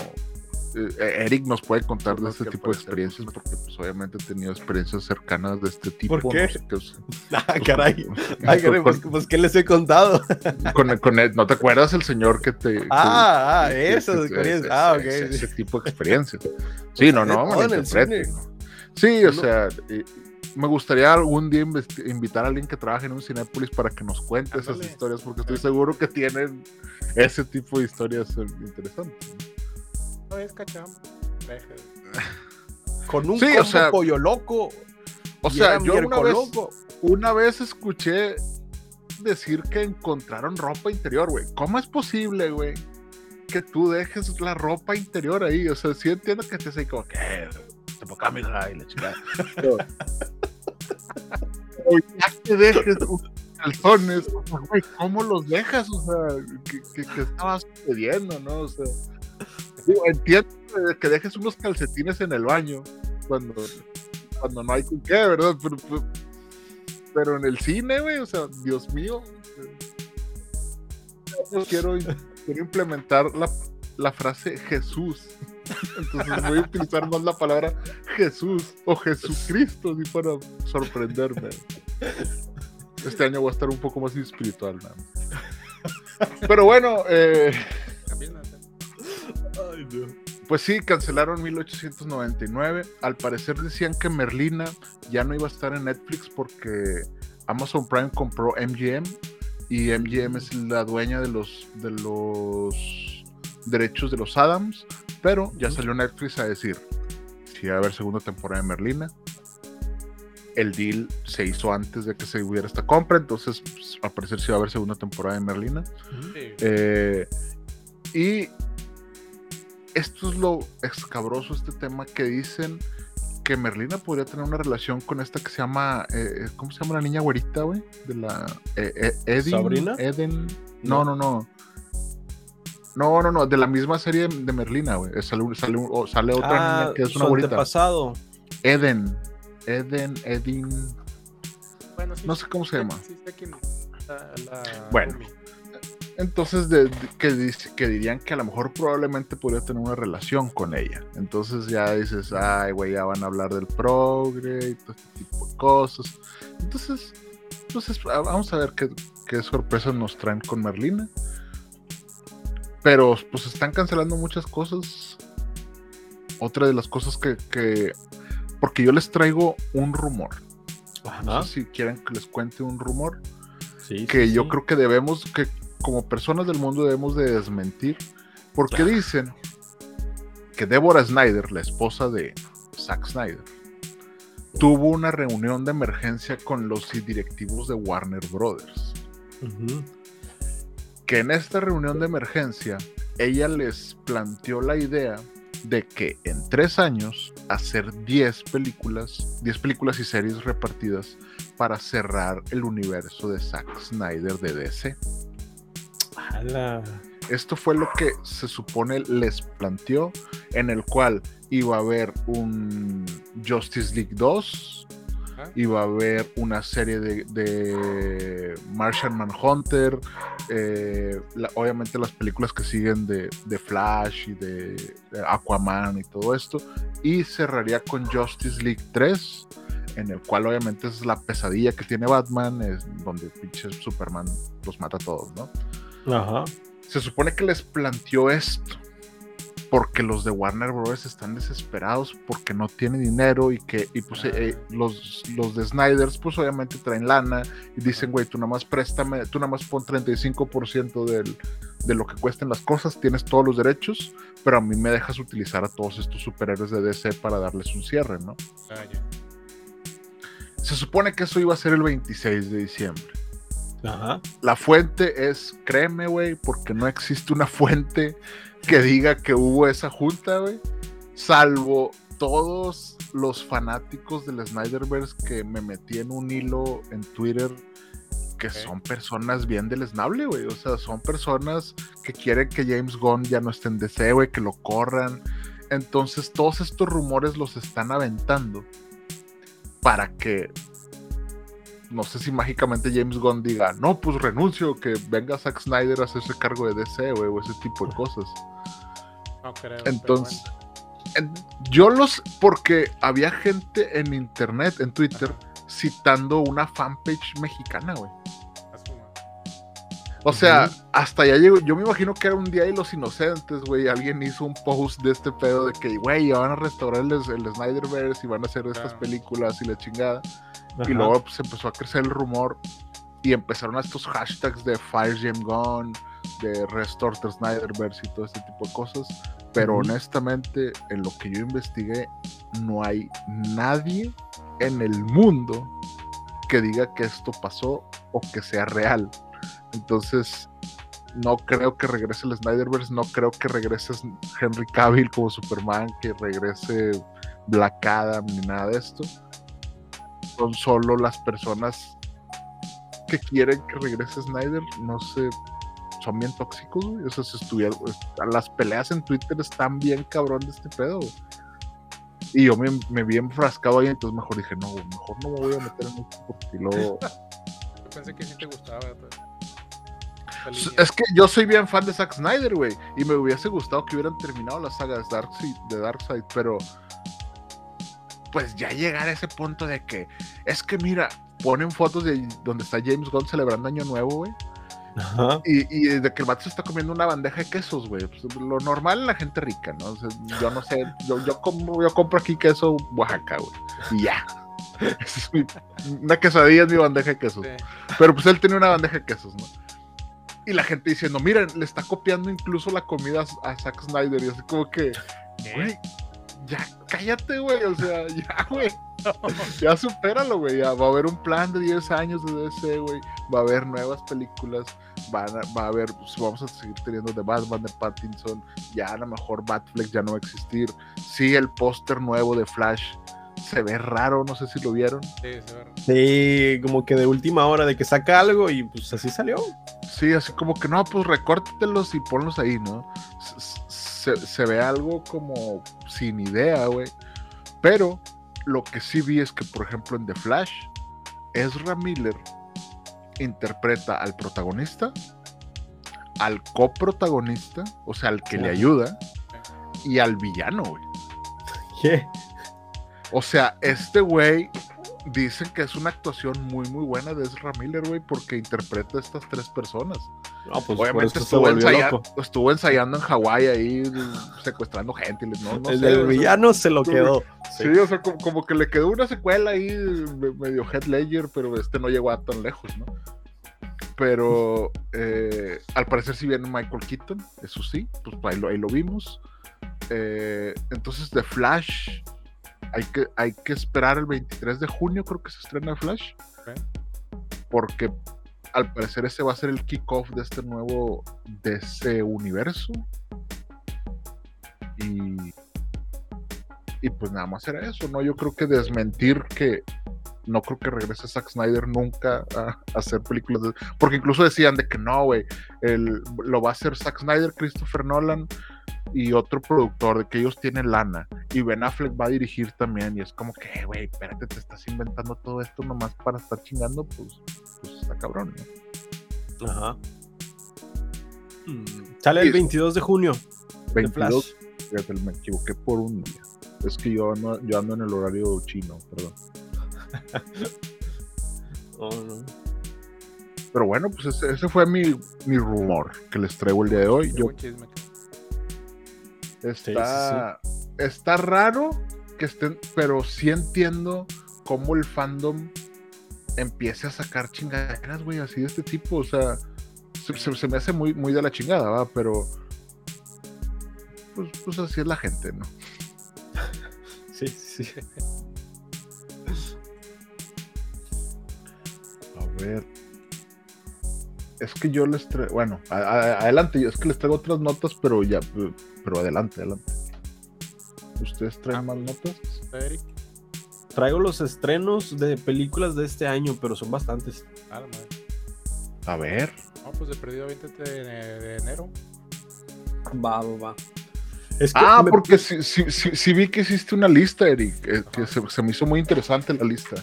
eh, Eric nos puede contar de este tipo de experiencias porque pues obviamente he tenido experiencias cercanas de este tipo. ¿Por qué? no sé qué, o sea, Ah, caray. Ay, caray, con- pues, pues, ¿qué les he contado? con, con el- ¿No te acuerdas el señor que te... que- Ah, ah, que- esas que- experiencias. ese- Ah, ok. Ese, tipo de experiencias. Sí, no, no. ¿no? Sí, o No. sea, eh, me gustaría algún día investi- invitar a alguien que trabaje en un Cinépolis para que nos cuente esas historias, porque estoy seguro que tienen ese tipo de historias eh, interesantes. No es. Con un Sí, o combo sea, pollo loco. O sea, yo una vez, loco. una vez escuché decir que encontraron ropa interior, güey. ¿Cómo es posible, güey? Que tú dejes la ropa interior ahí. O sea, sí entiendo que estés ahí como que. "Eh, Te poca mija y la chingada. Pero- O ya que dejes unos calzones, güey, ¿cómo los dejas? O sea, ¿qué, qué, qué estaba sucediendo, no? O sea, entiendo que dejes unos calcetines en el baño cuando, cuando no hay con qué, ¿verdad? Pero, pero- en el cine, güey, o sea, Dios mío. Quiero, quiero implementar la, la frase Jesús. Entonces voy a utilizar más la palabra Jesús o Jesucristo así para sorprenderme. Este año voy a estar un poco más espiritual. más. Pero bueno, eh, pues sí, cancelaron 1899. Al parecer decían que Merlina ya no iba a estar en Netflix porque Amazon Prime compró MGM y MGM es la dueña de los de los derechos de los Adams, pero ya salió Netflix a decir si va a haber segunda temporada de Merlina. El deal se hizo antes de que se hubiera esta compra, entonces pues, al parecer sí va a haber segunda temporada de Merlina. sí. Eh, y esto es lo escabroso, este tema que dicen que Merlina podría tener una relación con esta que se llama, eh, ¿cómo se llama la niña güerita, güey? De la eh, eh, Edin, ¿Sabrina? Eden, no, no, no. No, no, no, de la misma serie de Merlina, güey. Sale, sale, sale otra Ah, niña que es una güerita. antepasado. Eden, Eden, Edin, Bueno, sí, no sé cómo se llama. Sí, la, la Bueno. Entonces, de, de- que, dice- que dirían que a lo mejor probablemente podría tener una relación con ella. Entonces ya dices, ay, güey, ya van a hablar del progre y todo este tipo de cosas. Entonces, entonces a- vamos a ver qué, qué sorpresas nos traen con Merlina. Pero pues están cancelando muchas cosas. Otra de las cosas que, que- porque yo les traigo un rumor. No Ajá. sé si quieren que les cuente un rumor Sí, que sí, yo sí. creo que debemos, que como personas del mundo debemos de desmentir, porque dicen que Deborah Snyder, la esposa de Zack Snyder, tuvo una reunión de emergencia con los directivos de Warner Brothers. Que en esta reunión de emergencia ella les planteó la idea de que en tres años hacer 10 películas, 10 películas y series repartidas para cerrar el universo de Zack Snyder de DC. Ala. Esto fue lo que se supone les planteó, en el cual iba a haber un Justice League 2, Ah. iba a haber una serie de, de Martian Manhunter, eh, la- obviamente las películas que siguen de, de Flash y de, de Aquaman y todo esto, y cerraría con Justice League 3, en el cual obviamente es la pesadilla que tiene Batman, es donde pinche Superman los mata a todos, ¿no? Ajá. Se supone que les planteó esto porque los de Warner Bros. están desesperados porque no tienen dinero y que y pues eh, los, los de Snyders pues obviamente traen lana y dicen, güey, tú nada más préstame, tú nada más pon 35% del, de lo que cuesten las cosas, tienes todos los derechos, pero a mí me dejas utilizar a todos estos superhéroes de DC para darles un cierre, ¿no? Ah. Se supone que eso iba a ser el 26 de diciembre. Ajá. La fuente es, créeme, güey, porque no existe una fuente que diga que hubo esa junta, güey. Salvo todos los fanáticos del Snyderverse que me metí en un hilo en Twitter que son personas bien deleznable, güey. O sea, son personas que quieren que James Gunn ya no esté en DC, güey, que lo corran. Entonces, todos estos rumores los están aventando para que no sé si mágicamente James Gunn diga, no, pues renuncio, que venga Zack Snyder a hacerse cargo de DC, güey, o ese tipo de cosas. No creo. Entonces, bueno. en- yo los, porque había gente en internet, en Twitter, citando una fanpage mexicana, güey. O sea, hasta ya llegó, yo me imagino que era un día de los inocentes, güey. Alguien hizo un post de este pedo de que, güey, ya van a restaurar el, el Snyderverse y van a hacer estas películas y la chingada. Ajá. Y luego pues, empezó a crecer el rumor y empezaron estos hashtags de Fire James Gunn, de Restore the Snyderverse y todo este tipo de cosas. Pero Ujú. honestamente, en lo que yo investigué, no hay nadie en el mundo que diga que esto pasó o que sea real. Entonces, no creo que regrese el Snyderverse, no creo que regrese Henry Cavill como Superman, que regrese Black Adam ni nada de esto. Son solo las personas que quieren que regrese Snyder, no sé, son bien tóxicos, güey. O sea, si estuvieran, pues, las peleas en Twitter están bien cabrón de este pedo, güey. Y yo me, me vi enfrascado ahí, entonces mejor dije, no, güey, mejor no me voy a meter en esto porque luego... Yo pensé que sí te gustaba. pero- esa S- línea. Es que yo soy bien fan de Zack Snyder, güey. Y me hubiese gustado que hubieran terminado la saga de Darkseid, de Darkseid, pero pues ya llegar a ese punto de que es que mira, ponen fotos de donde está James Gunn celebrando Año Nuevo, güey. Ajá. Y, y de que el vato se está comiendo una bandeja de quesos, güey. Pues, lo normal en la gente rica, ¿no? O sea, yo no sé, yo, yo, como, yo compro aquí queso Oaxaca, güey. Y ya. Es mi- una quesadilla es mi bandeja de quesos. Sí. Pero pues él tenía una bandeja de quesos, ¿no? Y la gente diciendo, miren, le está copiando incluso la comida a, a Zack Snyder. Y así como que, güey, ya cállate, güey. O sea, ya, güey. Ya supéralo, güey. Ya va a haber un plan de 10 años de DC, güey. Va a haber nuevas películas. Van a- va a haber, pues, vamos a seguir teniendo de Batman, de Pattinson. Ya a lo mejor Batfleck ya no va a existir. Sí, el póster nuevo de Flash se ve raro. No sé si lo vieron. Sí, sí, verdad. Sí, como que de última hora de que saca algo y pues así salió. Sí, así como que no, pues recórtetelos y ponlos ahí, ¿no? S- Se, se ve algo como sin idea, güey. Pero lo que sí vi es que, por ejemplo, en The Flash, Ezra Miller interpreta al protagonista, al coprotagonista, o sea, al que le ayuda, y al villano, güey. ¿Qué? O sea, este güey dicen que es una actuación muy, muy buena de Ezra Miller, güey, porque interpreta a estas tres personas. No, pues Obviamente estuvo, ensayando, estuvo ensayando en Hawái ahí, secuestrando gente. No, no el sé, o sea, villano se lo quedó. Sí, o sea, como, como que le quedó una secuela ahí, me- medio Head Ledger, pero este no llegó a tan lejos, ¿no? Pero eh, al parecer sí viene Michael Keaton, eso sí, pues ahí lo, ahí lo vimos. Eh, entonces, The Flash, hay que, hay que esperar el 23 de junio, creo que se estrena Flash. Porque al parecer ese va a ser el kickoff de este nuevo DC universo. Y, y pues nada más era eso, ¿no? Yo creo que desmentir que no creo que regrese Zack Snyder nunca a, a hacer películas. de- porque incluso decían de que no, güey, lo va a hacer Zack Snyder, Christopher Nolan y otro productor, de que ellos tienen lana. Y Ben Affleck va a dirigir también. Y es como que, "Eh, güey, espérate, te estás inventando todo esto nomás para estar chingando, pues, pues está cabrón, ¿no? Ajá. Mm, Sale el Sí. 22 de junio. de 22, Flash. fíjate, me equivoqué por un día. Es que yo ando, yo ando en el horario chino, perdón. Oh, no. Pero bueno, pues ese, ese fue mi, mi rumor que les traigo el día de hoy. Qué Está, está raro que estén, pero sí entiendo cómo el fandom empiece a sacar chingaderas, güey, así de este tipo. O sea, se, se- se me hace muy, muy de la chingada, ¿va? Pero, pues, pues así es la gente, ¿no? Sí, sí. A ver. Es que yo les traigo, bueno, a- a- adelante, yo es que les traigo otras notas, pero ya, pero adelante, adelante. ¿Ustedes traen más notas? Eric. Traigo los estrenos de películas de este año, pero son bastantes. Ah, la madre. A ver. No, pues de perdido 20 de, de enero. Va, va, va. Es que Ah, me- porque sí, sí, sí, sí vi que hiciste una lista, Eric, eh, que se, se me hizo muy interesante la lista.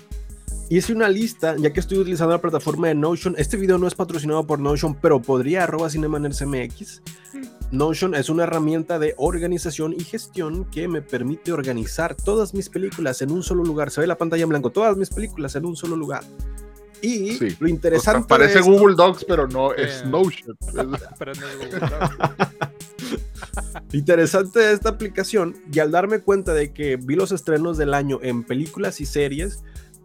hice una lista, ya que estoy utilizando la plataforma de Notion. Este video no es patrocinado por Notion, pero podría arroba CinemaNerdsMX. Notion es una herramienta de organización y gestión que me permite organizar todas mis películas en un solo lugar. Se ve la pantalla en blanco, todas mis películas en un solo lugar. Y Sí. lo interesante O sea, parece esto- Google Docs, pero no es Eh. Notion. Pero no es Google Docs. Interesante de esta aplicación y al darme cuenta de que vi los estrenos del año en películas y series,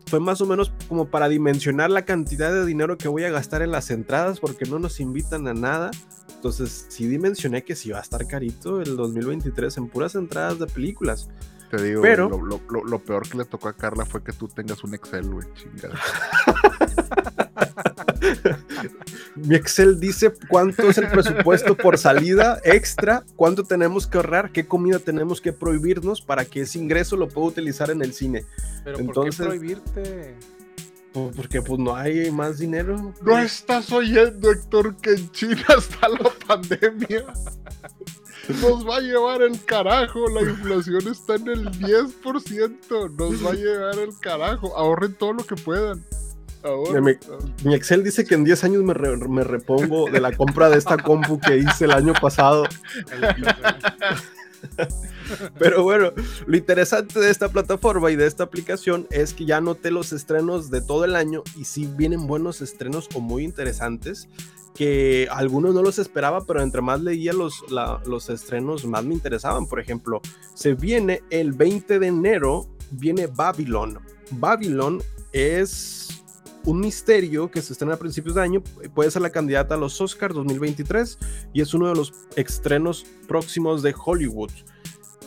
fue más o menos como para dimensionar la cantidad de dinero que voy a gastar en las entradas porque no nos invitan a nada. Entonces sí dimensioné que sí va a estar carito el 2023 en puras entradas de películas. Te digo, Pero- lo, lo- lo- lo peor que le tocó a Carla fue que tú tengas un Excel, güey, chingada. Mi Excel dice cuánto es el presupuesto por salida extra, cuánto tenemos que ahorrar, qué comida tenemos que prohibirnos para que ese ingreso lo pueda utilizar en el cine. Pero Entonces- ¿por qué prohibirte? Pues, Porque pues no hay más dinero. No estás oyendo, Héctor, que en China está la pandemia. Nos va a llevar el carajo, la inflación está en el 10%, nos va a llevar el carajo. Ahorren todo lo que puedan. Mi, Excel dice que en 10 años me, me repongo de la compra de esta compu que hice el año pasado. Pero bueno, lo interesante de esta plataforma y de esta aplicación es que ya noté los estrenos de todo el año y sí vienen buenos estrenos o muy interesantes que algunos no los esperaba, pero entre más leía los, los estrenos más me interesaban. Por ejemplo, se viene el 20 de enero, viene Babylon. Babylon es un misterio que se estrena a principios de año, puede ser la candidata a los Oscars 2023 y es uno de los estrenos próximos de Hollywood.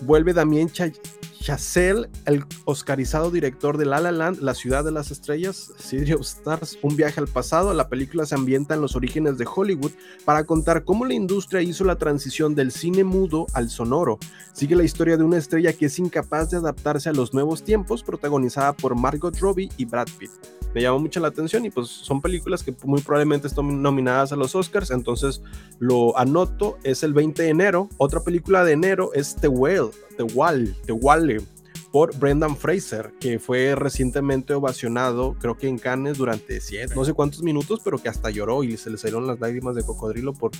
Vuelve Damien Cha- Chazelle, el oscarizado director de La La Land, La Ciudad de las Estrellas, City of Stars, un viaje al pasado. La película se ambienta en los orígenes de Hollywood para contar cómo la industria hizo la transición del cine mudo al sonoro. Sigue la historia de una estrella que es incapaz de adaptarse a los nuevos tiempos, protagonizada por Margot Robbie y Brad Pitt me llamó mucho la atención y pues son películas que muy probablemente están nominadas a los Oscars, entonces lo anoto, es el 20 de enero. Otra película de enero es The Whale, The Wall por Brendan Fraser, que fue recientemente ovacionado, creo que en Cannes durante no sé cuántos minutos, pero que hasta lloró y se le salieron las lágrimas de cocodrilo por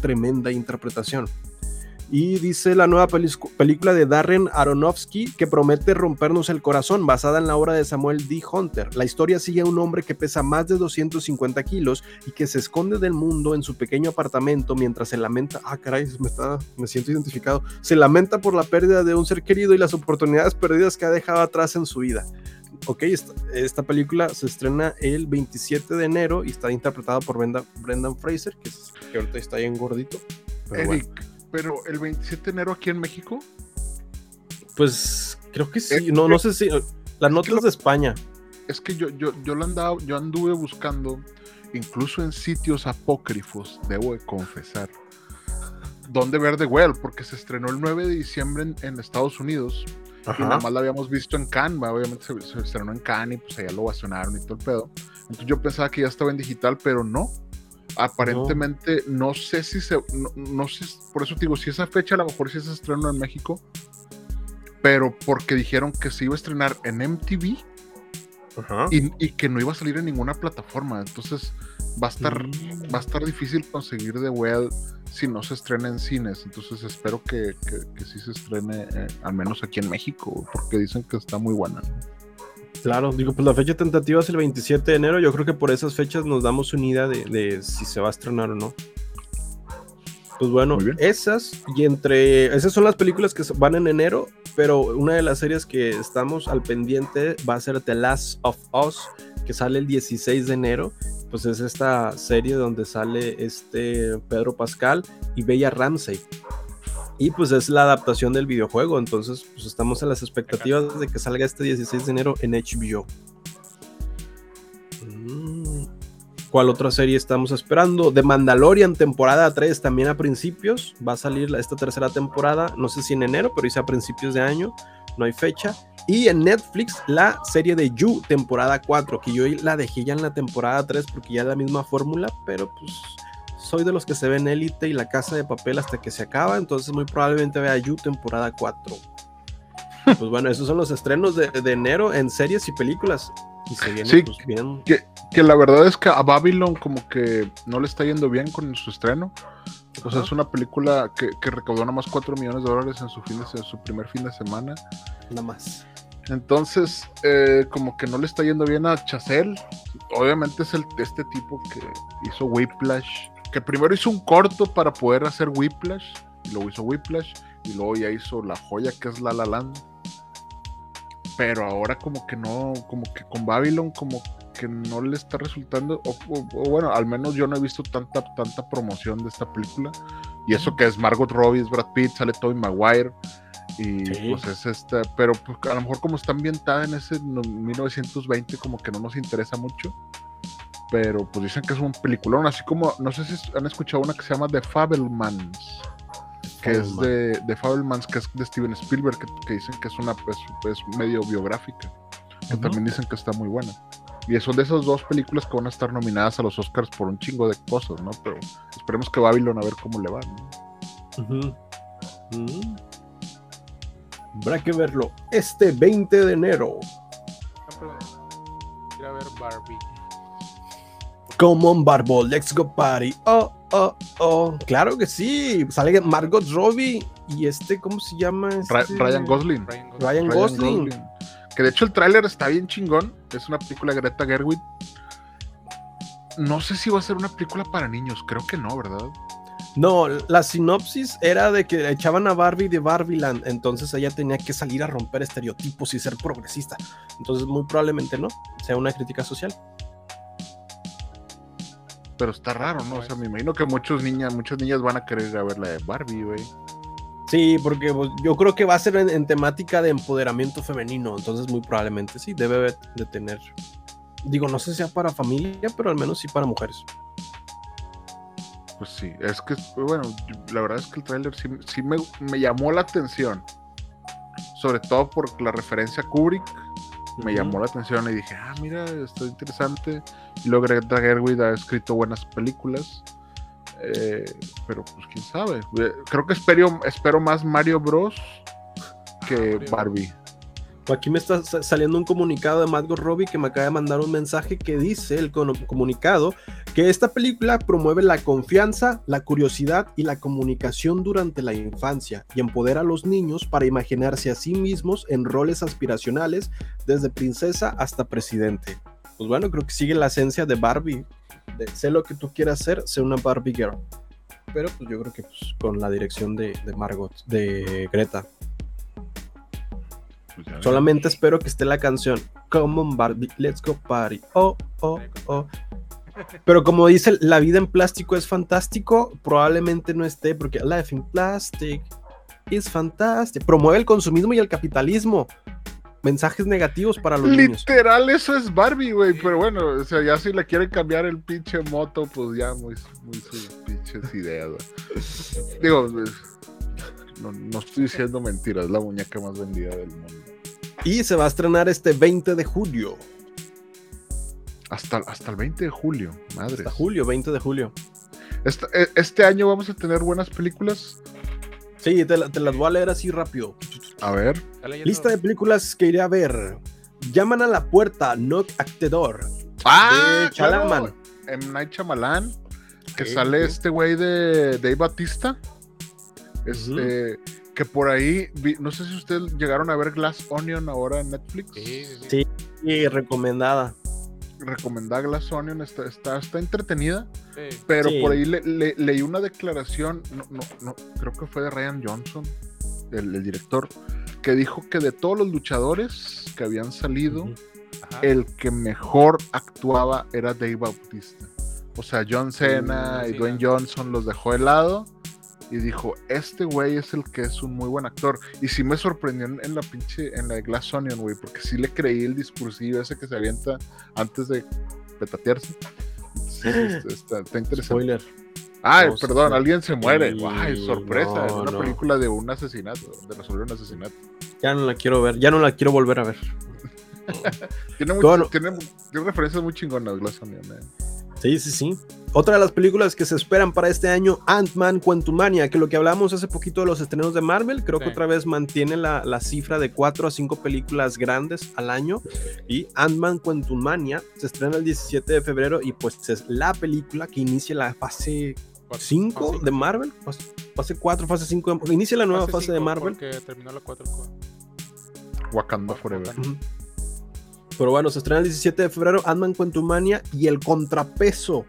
tremenda interpretación. Y dice la nueva película de Darren Aronofsky que promete rompernos el corazón, basada en la obra de Samuel D. Hunter. La historia sigue a un hombre que pesa más de 250 kilos y que se esconde del mundo en su pequeño apartamento mientras se lamenta. Ah, caray, me, está, me siento identificado. Se lamenta por la pérdida de un ser querido y las oportunidades perdidas que ha dejado atrás en su vida. Ok, esta, esta película se estrena el 27 de enero y está interpretada por Brenda- Brendan Fraser, que, es- que ahorita está bien gordito. Pero bueno. Pero el 27 de enero aquí en México. Pues creo que sí, Es no, no sé si. La nota que es de España. Es que yo, yo, yo, andaba, yo anduve buscando, incluso en sitios apócrifos, debo de confesar, dónde ver The Well, porque se estrenó el 9 de diciembre en, en Estados Unidos y nada más la habíamos visto en Cannes, obviamente se, se estrenó en Cannes y pues allá lo ovacionaron y todo el pedo. Entonces yo pensaba que ya estaba en digital, pero no. Aparentemente, no, sé si se. No, no sé, por eso te digo, si esa fecha a lo mejor sí se estrenó en México, pero porque dijeron que se iba a estrenar en MTV y, y que no iba a salir en ninguna plataforma. Entonces va a estar, Mm. va a estar difícil conseguir The Well si no se estrena en cines. Entonces espero que, que, que sí se estrene, eh, al menos aquí en México, porque dicen que está muy buena. ¿no? Claro, digo, pues la fecha tentativa es el 27 de enero. Yo creo que por esas fechas nos damos una idea de, de si se va a estrenar o no. Pues bueno, esas y entre esas son las películas que van en enero, pero una de las series que estamos al pendiente va a ser The Last of Us, que sale el 16 de enero. Pues es esta serie donde sale este Pedro Pascal y Bella Ramsey. Y pues es la adaptación del videojuego, entonces pues estamos a las expectativas de que salga este 16 de enero en HBO. Mm. ¿Cuál otra serie estamos esperando? The Mandalorian, temporada 3, también a principios. Va a salir esta tercera temporada, no sé si en enero, pero dice a principios de año, no hay fecha. Y en Netflix, la serie de You, temporada 4, que yo la dejé ya en la temporada 3 porque ya es la misma fórmula, pero pues soy de los que se ven Élite y la Casa de Papel hasta que se acaba, entonces muy probablemente vea You, temporada 4. Pues bueno, esos son los estrenos de, de enero en series y películas. Y se viene Sí, pues, bien. Que, que la verdad es que a Babylon como que no le está yendo bien con su estreno. O sea, es una película que, que recaudó nada más 4 millones de dólares en su, fin de, su primer fin de semana. Nada más. Entonces, eh, como que no le está yendo bien a Chazelle. Obviamente es el, este tipo que hizo Whiplash. Que primero hizo un corto para poder hacer Whiplash. Y luego hizo Whiplash. Y luego ya hizo la joya que es La La Land. Pero ahora como que no, como que con Babylon como que no le está resultando. O, o- o bueno, al menos yo no he visto tanta, tanta promoción de esta película. Y eso que es Margot Robbie, es Brad Pitt, sale Tobey Maguire. Y Sí. pues es esta, pero pues, a lo mejor como está ambientada en ese no- 1920 como que no nos interesa mucho. Pero pues dicen que es un peliculón, así como, no sé si han escuchado una que se llama The Fabelmans, que es de, de Fabelmans, que es de Steven Spielberg, que, que dicen que es una pues, pues, medio biográfica, que también dicen que está muy buena. Y son de esas dos películas que van a estar nominadas a los Oscars por un chingo de cosas, ¿no? Pero esperemos que Babylon a ver cómo le va, ¿no? Mm. Habrá que verlo este 20 de enero. Pregunta. Quiero ver Barbie. Come on, Barbo, let's go party. Oh, oh, oh. Claro que sí. Sale Margot Robbie y este, ¿cómo se llama? Este? Ryan Gosling. Ryan Gosling. Ryan Ryan Gosling. Que de hecho el tráiler está bien chingón. Es una película de Greta Gerwig. No sé si va a ser una película para niños. Creo que no, ¿verdad? No, la sinopsis era de que echaban a Barbie de Barbieland, entonces ella tenía que salir a romper estereotipos y ser progresista. Entonces, muy probablemente no, sea una crítica social. Pero está raro, ¿no? O sea, me imagino que muchos niñas, muchas niñas van a querer ir a ver la de Barbie, güey. Sí, porque pues, yo creo que va a ser en, en temática de empoderamiento femenino, entonces muy probablemente sí, debe de tener. Digo, no sé si sea para familia, pero al menos sí para mujeres. Pues sí, es que, bueno, la verdad es que el tráiler sí, sí me, me llamó la atención. Sobre todo por la referencia a Kubrick. Me llamó la atención y dije, ah, mira, está interesante. Y luego Greta Gerwig ha escrito buenas películas. Eh, pero pues quién sabe. Eh, Creo que espero, espero más Mario Bros. que Mario. Barbie. Aquí me está sa- saliendo un comunicado de Margot Robbie que me acaba de mandar un mensaje que dice el comunicado que esta película promueve la confianza, la curiosidad y la comunicación durante la infancia y empodera a los niños para imaginarse a sí mismos en roles aspiracionales desde princesa hasta presidente. Pues bueno, creo que sigue la esencia de Barbie. De, sé lo que tú quieras ser, sé una Barbie girl. Pero pues yo creo que pues, con la dirección de, de Margot, de Greta. Pues Solamente espero que esté la canción Come on Barbie, let's go party. Oh, oh, oh. Pero como dice, la vida en plástico es fantástico, probablemente no esté porque Life in Plastic is fantastic. Promueve el consumismo y el capitalismo. Mensajes negativos para los niños. Literal, eso es Barbie, güey. Pero bueno, o sea, ya si le quieren cambiar el pinche moto, pues ya muy, muy sus pinches ideas, güey. Digo, pues, no, no estoy diciendo mentiras, es la muñeca más vendida del mundo. Y se va a estrenar este 20 de julio. Hasta, hasta el 20 de julio, madre. Hasta julio, 20 de julio. Este, eh, este año vamos a tener buenas películas. Sí, te, la- te las voy a leer así rápido. A ver, Lista de películas que iré a ver. Llaman a la puerta, knock at the door. ¡Ah! Chalaman. claro, M. Night Shyamalan, que Sí, sale sí. este güey de Dave Batista. Este, que por ahí, vi- no sé si ustedes llegaron a ver Glass Onion ahora en Netflix. Sí, sí, sí. Sí. Y recomendada. Recomendada Glass Onion, está, está, está entretenida, Sí. pero Sí. por ahí le- le- leí una declaración, no, no, no, creo que fue de Ryan Johnson, el, el director, que dijo que de todos los luchadores que habían salido, el que mejor actuaba era Dave Bautista. O sea, John Cena y sí, Dwayne. Johnson los dejó de lado y dijo, este güey es el que es un muy buen actor. Y sí me sorprendió en, la pinche, en la de Glass Onion, güey, porque sí le creí el discursivo ese que se avienta antes de petatearse. sí, está, está- interesante. Spoiler. Ay, No perdón, alguien se muere. Ay, sorpresa. no, es una no. película de un asesinato, de resolver un asesinato. Ya no la quiero ver, ya no la quiero volver a ver. Tiene, mucho- tiene, tiene referencias muy chingonas, Glass Onion, eh. Sí, sí, sí. Otra de las películas que se esperan para este año, Ant-Man Quantumania, que lo que hablamos hace poquito de los estrenos de Marvel, creo que otra vez mantiene la, la cifra de 4 a 5 películas grandes al año. Y Ant-Man Quantumania se estrena el 17 de febrero y pues es la película que inicia la fase 5 Fase de Marvel. Fase- Fase 4, fase 5. Inicia la nueva fase, de cinco, Marvel. Porque terminó la 4 Wakanda Forever. Ujú. Pero bueno, se estrena el 17 de febrero Ant-Man Quantumania y el contrapeso,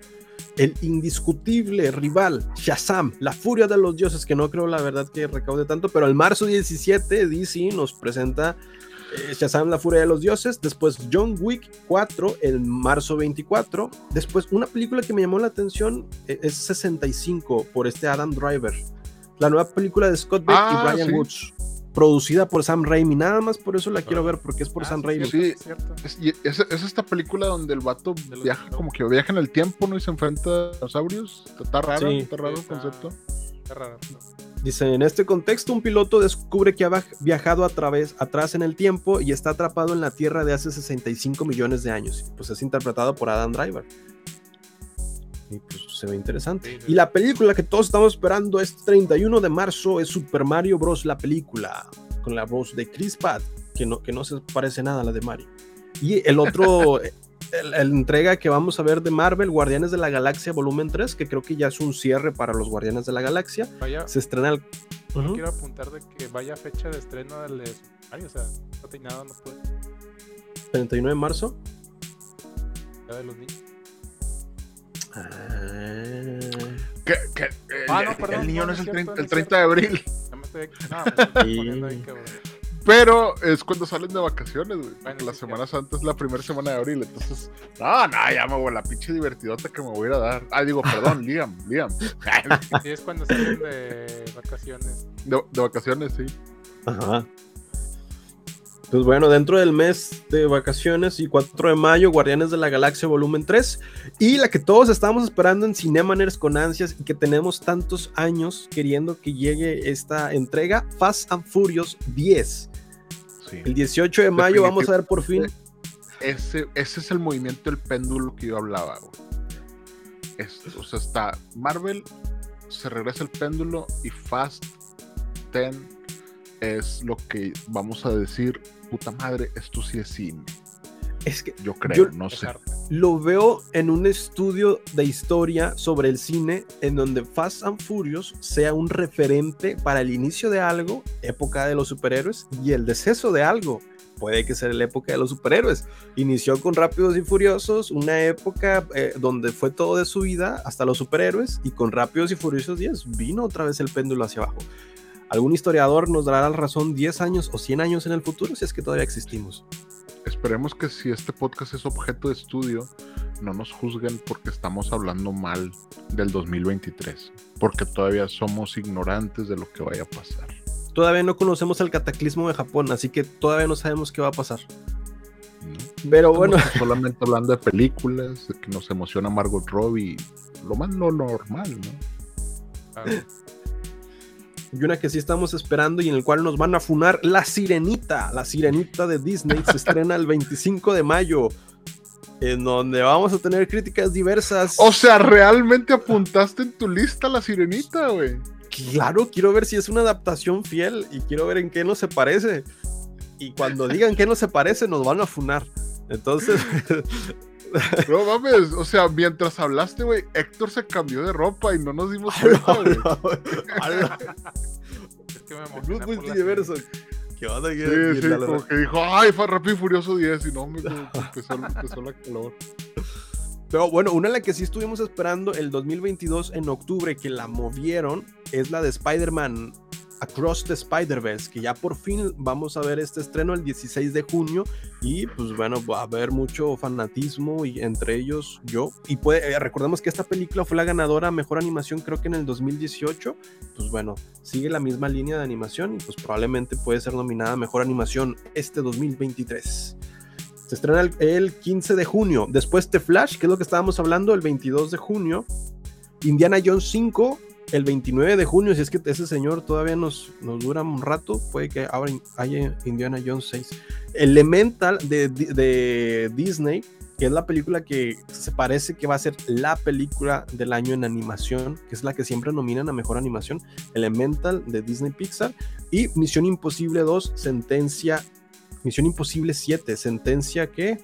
el indiscutible rival Shazam, la furia de los dioses, que no creo la verdad que recaude tanto, pero el marzo 17 DC nos presenta eh, Shazam, la furia de los dioses, después John Wick 4 el marzo 24, después una película que me llamó la atención eh, es 65 por este Adam Driver, la nueva película de Scott Beck Ah, y Brian sí. Woods. Producida por Sam Raimi, nada más por eso la quiero ver, porque es por Sam Raimi. sí. cierto. Es, y es, es esta película donde el vato viaja como que viaja en el tiempo, ¿no? Y se enfrenta a dinosaurios. Está, está raro, Sí. está raro el concepto. Está raro. ¿no? Dice, en este contexto, un piloto descubre que ha viajado a través, atrás en el tiempo y está atrapado en la Tierra de hace 65 millones de años. Pues es interpretado por Adam Driver. Y pues se ve interesante. Y la película que todos estamos esperando es 31 de marzo, es Super Mario Bros. la película, con la voz de Chris Pratt, que no, que no se parece nada a la de Mario. Y el otro, el entrega que vamos a ver de Marvel, Guardianes de la Galaxia Volumen 3, que creo que ya es un cierre para los Guardianes de la Galaxia. Vaya, Se estrena el... yo Ujú. quiero apuntar de que vaya fecha de estreno del de Ay, o sea, no nada, no puede. 31 de marzo. Ya de los niños. Ah. El, Ah, no, el perdón, niño no, es es el cierto, 30, no el es 30 de abril. Ya me estoy. No, me estoy poniendo ahí, cabrón. Pero es cuando salen de vacaciones, güey. Bueno, la sí, Semana Santa es la primera semana de abril. Entonces, no, no, ya me voy la pinche divertidota que me voy a ir a dar. Ah, digo, perdón, Liam, Liam. Sí, es cuando salen de vacaciones. De, de vacaciones, sí. Ajá. Pues bueno, dentro del mes de vacaciones y 4 de mayo, Guardianes de la Galaxia Volumen 3. Y la que todos estamos esperando en Cinemaners con ansias y que tenemos tantos años queriendo que llegue esta entrega, Fast and Furious 10. sí. El 18 de mayo vamos a ver por fin. Ese, ese es el movimiento del péndulo que yo hablaba, güey. Es- o sea, está Marvel, se regresa el péndulo y Fast 10 es lo que vamos a decir, puta madre, esto sí es cine. Es que Yo creo, Yo- no sé. lo veo en un estudio de historia sobre el cine en donde Fast and Furious sea un referente para el inicio de algo, época de los superhéroes, y el deceso de algo. Puede que sea la época de los superhéroes. Inició con Rápidos y Furiosos, una época eh, donde fue todo de su vida hasta los superhéroes, y con Rápidos y Furiosos 10 vino otra vez el péndulo hacia abajo. Algún historiador nos dará la razón 10 años o 100 años en el futuro si es que todavía existimos. Esperemos que si este podcast es objeto de estudio, no nos juzguen porque estamos hablando mal del 2023, porque todavía somos ignorantes de lo que vaya a pasar. Todavía no conocemos el cataclismo de Japón, así que todavía no sabemos qué va a pasar. ¿no? Pero Estamos bueno, solamente hablando de películas, de que nos emociona Margot Robbie, lo más lo normal, ¿no? Claro. Y una que sí estamos esperando y en el cual nos van a funar, La Sirenita. La Sirenita de Disney se estrena el 25 de mayo, en donde vamos a tener críticas diversas. O sea, realmente apuntaste en tu lista la sirenita, güey. Claro, quiero ver si es una adaptación fiel y quiero ver en qué no se parece. Y cuando digan que no se parece, nos van a funar. Entonces, No mames, o sea, mientras hablaste, güey, Héctor se cambió de ropa y no nos dimos cuenta, güey. Es que me emocioné por multiverso. ¿Qué onda? ¿Qué- Sí, sí, la- la- como que dijo, ay, fue Rápido y Furioso 10 y no, me empezó, empezó la calor. Pero bueno, una en la que sí estuvimos esperando el 2022 en octubre, que la movieron, es la de Spider-Man Across the Spider-Verse, que ya por fin vamos a ver este estreno el 16 de junio y pues bueno, va a haber mucho fanatismo y entre ellos yo. Y puede, eh, recordemos que esta película fue la ganadora Mejor Animación creo que en el 2018, pues bueno, sigue la misma línea de animación y pues probablemente puede ser nominada Mejor Animación este 2023. Se estrena el, el 15 de junio. Después The Flash, que es lo que estábamos hablando, el 22 de junio. Indiana Jones 5, el 29 de junio. Si es que ese señor todavía nos, nos dura un rato, puede que ahora haya Indiana Jones 6. Elemental de, de Disney, que es la película que se parece que va a ser la película del año en animación, que es la que siempre nominan a mejor animación, Elemental de Disney Pixar, y Misión Imposible 2, Sentencia, Misión Imposible 7, Sentencia que...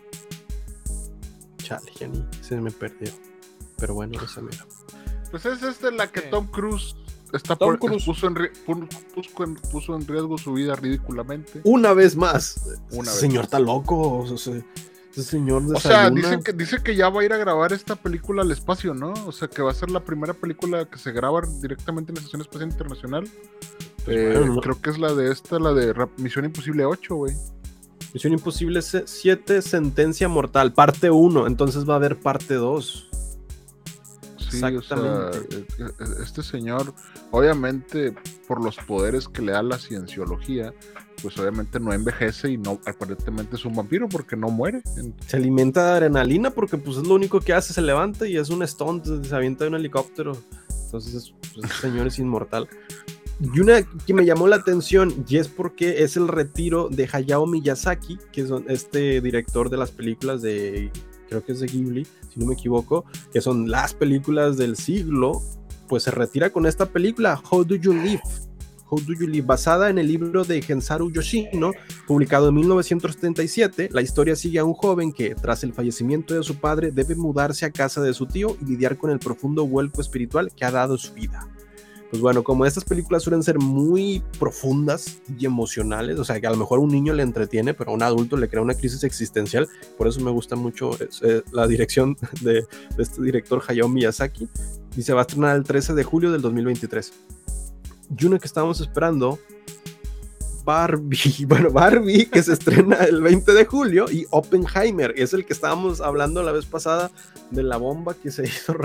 Chale, ya ni se me perdió. Pero bueno, esa mira. Pues es esta la que Sí. Tom Cruise está Tom por- Cruise. Puso, en, puso en- puso en riesgo su vida ridículamente. Una vez más. Una vez señor más. está loco. o sea, ese señor O sea, desayuna. dice que, dice que ya va a ir a grabar esta película al espacio, ¿no? O sea, que va a ser la primera película que se graba directamente en la Estación Espacial Internacional. Pues Eh. Creo que es la de esta, la de Misión Imposible 8, güey. Misión Imposible 7, Sentencia Mortal, parte 1. Entonces va a haber parte 2. Sí, o sea, Exactamente. eh, eh, este señor, obviamente, por los poderes que le da la cienciología, pues obviamente no envejece y no, aparentemente es un vampiro porque no muere. Se alimenta de adrenalina porque pues es lo único que hace, se levanta y es un stunt, se avienta de un helicóptero. Entonces, pues, este señor es inmortal. Y una que me llamó la atención y es porque es el retiro de Hayao Miyazaki, que es este director de las películas de, creo que es de Ghibli, si no me equivoco, que son las películas del siglo, pues se retira con esta película, How Do You Live? How Do You Live, basada en el libro de Gensaru Yoshino, publicado en 1977, la historia sigue a un joven que, tras el fallecimiento de su padre, debe mudarse a casa de su tío y lidiar con el profundo vuelco espiritual que ha dado su vida. Pues bueno, como estas películas suelen ser muy profundas y emocionales, o sea, que a lo mejor un niño le entretiene, pero a un adulto le crea una crisis existencial, por eso me gusta mucho eh, la dirección de, de este director Hayao Miyazaki, y se va a estrenar el 13 de julio del 2023. Y una que estábamos esperando, Barbie, bueno, Barbie, que se estrena el 20 de julio, y Oppenheimer, es el que estábamos hablando la vez pasada de la bomba que se hizo,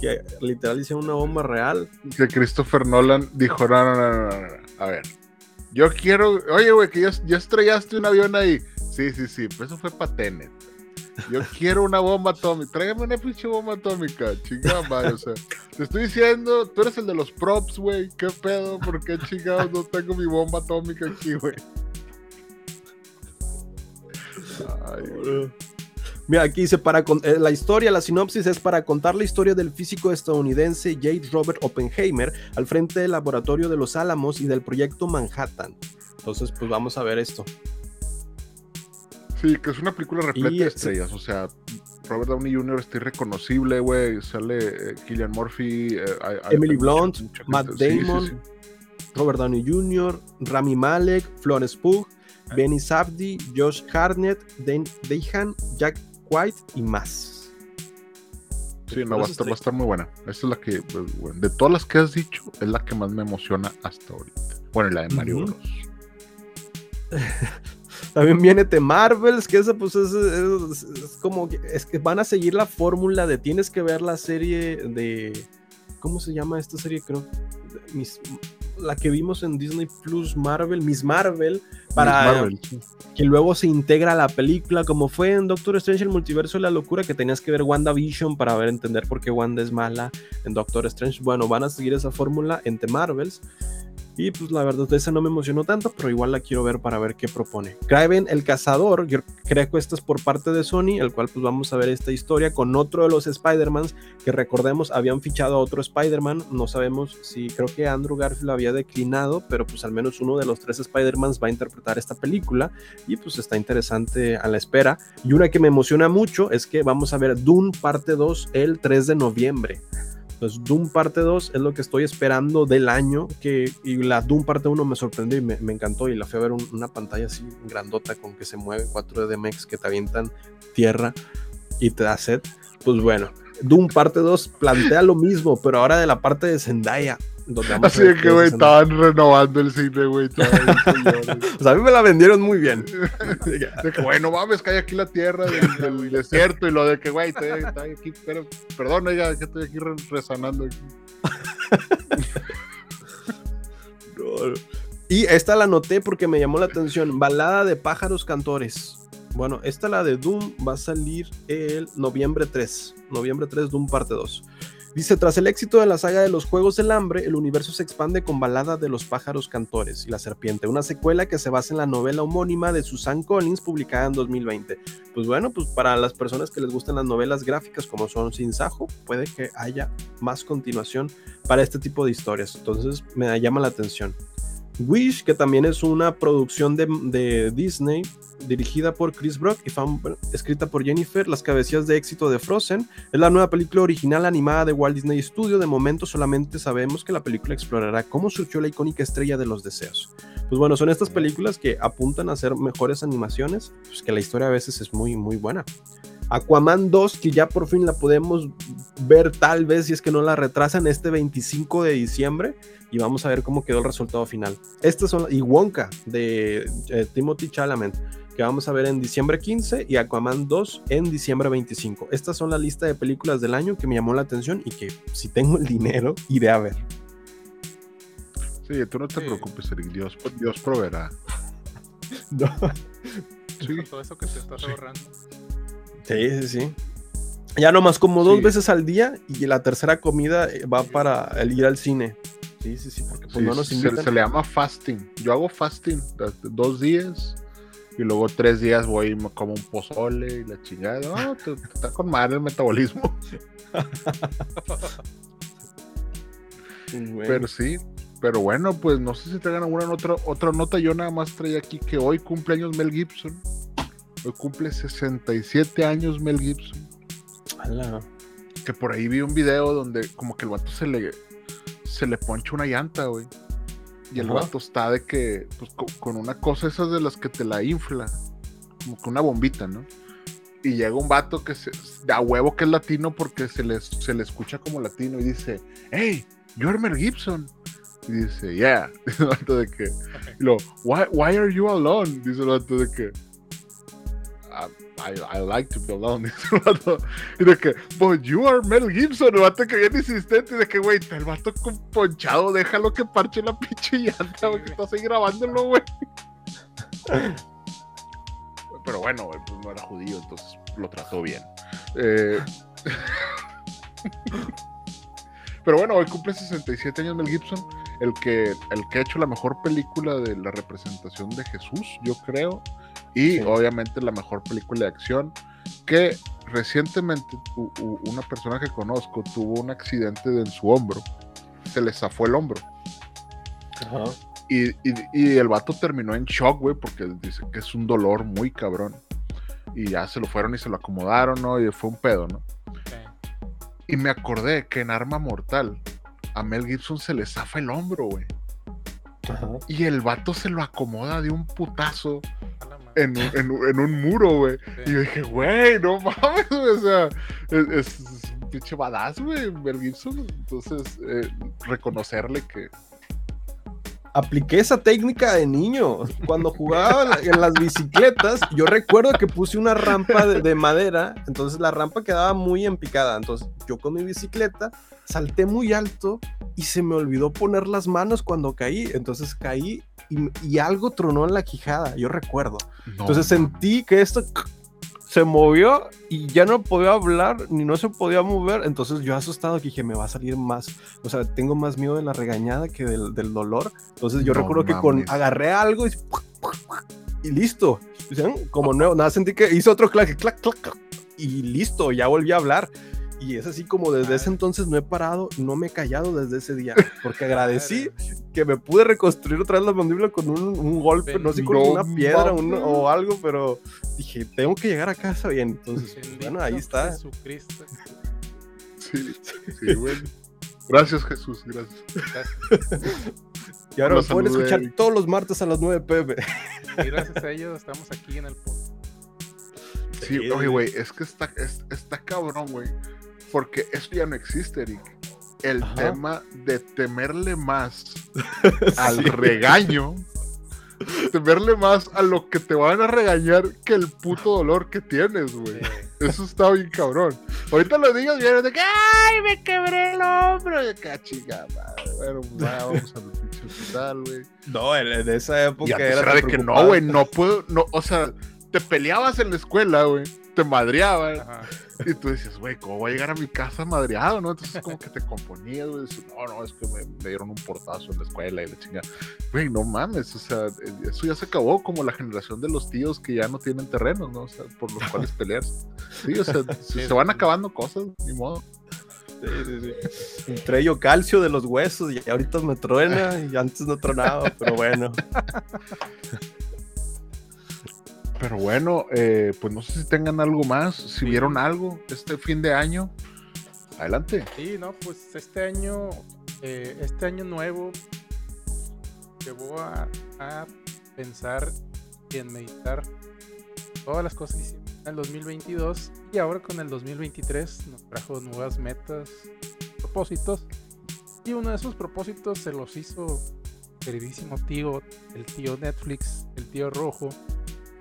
que literal hicieron una bomba real. que Christopher Nolan dijo, no, no, no, no, no. A ver, yo quiero, oye, güey, que ya estrellaste un avión ahí. Sí, sí, sí, pues eso fue para Tenet. Yo quiero una bomba atómica. Tráigame una pinche bomba atómica. Chingada o sea. Te estoy diciendo, tú eres el de los props, güey. ¿Qué pedo? ¿Por qué chingados no tengo mi bomba atómica aquí, güey? Ay. Mira, aquí dice, para con- eh, la historia, la sinopsis es para contar la historia del físico estadounidense J. Robert Oppenheimer al frente del laboratorio de los Álamos y del proyecto Manhattan. Entonces, pues vamos a ver esto. Sí, que es una película repleta Y de estrellas. O sea, Robert Downey Jr. está irreconocible, güey. Sale eh, Killian Murphy. eh, hay- Emily hay Blunt, mucha Matt gente. Sí, sí, Damon. sí. Robert Downey Jr., Rami Malek, Florence Pugh, Benny Safdie, Josh Hartnett, Dan Dehan, Jack White y más. Sí, no, va a, estar, va a estar muy buena. Esta es la que, pues, bueno, de todas las que has dicho, es la que más me emociona hasta ahorita. Bueno, la de Mario Ujú. Bros. También viene The Marvels, que esa pues es, es- es como que es que van a seguir la fórmula de tienes que ver la serie de ¿cómo se llama esta serie? Creo Miss- la que vimos en Disney Plus Marvel, Miss Marvel, para Miss Marvel, que luego se integra a la película, como fue en Doctor Strange el multiverso de la locura, que tenías que ver WandaVision para ver entender por qué Wanda es mala en Doctor Strange. Bueno, van a seguir esa fórmula en The Marvels. Y pues la verdad, esa no me emocionó tanto, pero igual la quiero ver para ver qué propone. Kraven el Cazador, yo creo que esta es por parte de Sony, el cual pues vamos a ver esta historia con otro de los Spider-Mans, que recordemos habían fichado a otro Spider-Man, no sabemos si creo que Andrew Garfield había declinado, pero pues al menos uno de los tres Spider-Mans va a interpretar esta película y pues está interesante a la espera. Y una que me emociona mucho es que vamos a ver Dune parte 2 el 3 de noviembre. Entonces, Doom parte 2 es lo que estoy esperando del año. Que, y la Doom parte 1 me sorprendió y me, encantó. Y la fui a ver un- una pantalla así grandota con que se mueve 4 DMX que te avientan tierra y te da sed. Pues bueno, Doom parte 2 plantea lo mismo, pero ahora de la parte de Zendaya. Donde Así que, güey, estaban renovando el cine, güey. O sea, a mí me la vendieron muy bien. De que, güey, no mames, que hay aquí la tierra del, desierto y lo de que, güey, estoy, estoy aquí, pero, perdón, oiga, que estoy aquí re- rezanando. Aquí. Y esta la noté porque me llamó la atención. Balada de pájaros cantores. Bueno, esta la de Doom va a salir el noviembre 3. Noviembre 3, Doom parte 2. Dice, tras el éxito de la saga de los Juegos del Hambre, el universo se expande con Balada de los pájaros cantores y la serpiente, una secuela que se basa en la novela homónima de Susan Collins publicada en 2020. Pues bueno, pues para las personas que les gustan las novelas gráficas como son Sin Sajo, puede que haya más continuación para este tipo de historias. Entonces me llama la atención. Wish, que también es una producción de, Disney, dirigida por Chris Brock y escrita por Jennifer, las cabecillas de éxito de Frozen, es la nueva película original animada de Walt Disney Studio. De momento solamente sabemos que la película explorará cómo surgió la icónica estrella de los deseos. Pues bueno, son estas películas que apuntan a hacer mejores animaciones, pues que la historia a veces es muy, muy buena. Aquaman 2, que ya por fin la podemos ver tal vez si es que no la retrasan este 25 de diciembre y vamos a ver cómo quedó el resultado final. Estas son y Wonka de eh, Timothy Chalamet que vamos a ver en diciembre 15 y Aquaman 2 en diciembre 25. Estas son la lista de películas del año que me llamó la atención y que si tengo el dinero iré a ver. Sí, tú no te Sí. preocupes, Eric. Dios, Dios proveerá. Sí, Con todo eso que te estás Sí. ahorrando. Sí, sí, sí. Ya nomás como dos Sí. veces al día y la tercera comida eh, va para el ir al cine. Sí, sí, sí, porque pues sí, no nos se, invitan. se le llama fasting. Yo hago fasting dos días y luego tres días voy y me como un pozole y la chingada. No, te- te está con madre el metabolismo. Bueno, Pero sí, pero bueno, pues no sé si traigan alguna otra, otra nota. Yo nada más traía aquí que hoy cumpleaños Mel Gibson. Hoy cumple 67 años Mel Gibson. ala. Que por ahí vi un video donde como que el vato se le, se le poncha una llanta, güey. Y el Ajá. vato está de que, pues co- con, una cosa esas de las que te la infla. Como que una bombita, ¿no? Y llega un vato que se, a huevo que es latino porque se le, se le escucha como latino y dice, hey, you're Mel Gibson. Y dice, yeah. Dice el vato de que, y lo, why, why are you alone? Dice el vato de que, "I- like to be alone. Dice el vato. Y de que, but you are Mel Gibson. El vato que viene insistente. Y de que, güey, el vato con ponchado, déjalo que parche la pinche llanta, güey, que estás ahí grabándolo, güey. Pero bueno, pues no era judío, entonces lo trató bien. Eh, Pero bueno, hoy cumple 67 años Mel Gibson, el que, el que ha hecho la mejor película de la representación de Jesús, yo creo, y Sí. obviamente la mejor película de acción, que recientemente u- u- una persona que conozco tuvo un accidente en su hombro, se le zafó el hombro. Ajá. Y, y- y el vato terminó en shock, güey, porque dice que es un dolor muy cabrón. Y ya se lo fueron y se lo acomodaron, ¿no? Y fue un pedo, ¿no? Y me acordé que en Arma Mortal a Mel Gibson se le zafa el hombro, güey. Y el vato se lo acomoda de un putazo. En, un- en en un muro, güey. Y yo dije, güey, no mames, güey. O sea, es, es- pinche badass, güey, Mel Gibson. Entonces, eh, reconocerle que. Apliqué esa técnica de niño. Cuando jugaba en la- en las bicicletas, yo recuerdo que puse una rampa de, de madera, entonces la rampa quedaba muy empicada. Entonces yo con mi bicicleta salté muy alto y se me olvidó poner las manos cuando caí. Entonces caí y, y algo tronó en la quijada, yo recuerdo. no Entonces sentí que esto se movió y ya no podía hablar ni no se podía mover. Entonces yo asustado que dije, me va a salir más, o sea, tengo más miedo de la regañada que del, del dolor. Entonces yo No recuerdo que con agarré algo y, y listo. ¿Sí? Como nuevo, nada, sentí que hizo otro clac, clac, clac, y listo, ya volví a hablar. Y es así como desde ese entonces no he parado, no me he callado desde ese día, porque agradecí que me pude reconstruir otra vez la mandíbula con un, un golpe, no sé, con una piedra un- o algo, pero dije, tengo que llegar a casa bien. Entonces, Bendito bueno, ahí está. Jesucristo. Sí, sí, güey. Gracias, Jesús, gracias. Gracias. Y ahora Lo me pueden escuchar todos los martes a las 9 pm. Y gracias a ellos estamos aquí en el podcast. Sí, oye, güey. güey, es que está, es- está cabrón, güey. Porque eso ya no existe, Eric. El Ajá. tema de temerle más al Sí. regaño, temerle más a lo que te van a regañar que el puto dolor que tienes, güey. Eso está bien cabrón. Ahorita lo digas bien de que ¡ay, me quebré el hombro! Chica, madre. Bueno, pues va, vamos al pinche hospital, güey. No, en, esa época era era de que no, güey, no puedo, no, o sea, te peleabas en la escuela, güey. Te madreaban. Ajá. Y tú dices, güey, ¿cómo voy a llegar a mi casa madreado, no? Entonces como que te componías, güey. No, no, es que me, me dieron un portazo en la escuela y la chinga. Güey, no mames, o sea, eh, eso ya se acabó como la generación de los tíos que ya no tienen terrenos, ¿no? O sea, por los cuales pelearse. Sí, o sea, se, se van acabando cosas, ni modo. Sí, sí, sí. Entré yo calcio de los huesos y ahorita me truena y antes no tronaba, pero bueno. Pero bueno, eh, pues no sé si tengan algo más, si vieron algo este fin de año. Adelante. Sí, no, pues este año, eh, este año nuevo, llevó a, a pensar y en meditar todas las cosas que hicimos en el 2022 y ahora con el 2023 nos trajo nuevas metas, propósitos y uno de esos propósitos se los hizo queridísimo tío, el tío Netflix, el tío rojo,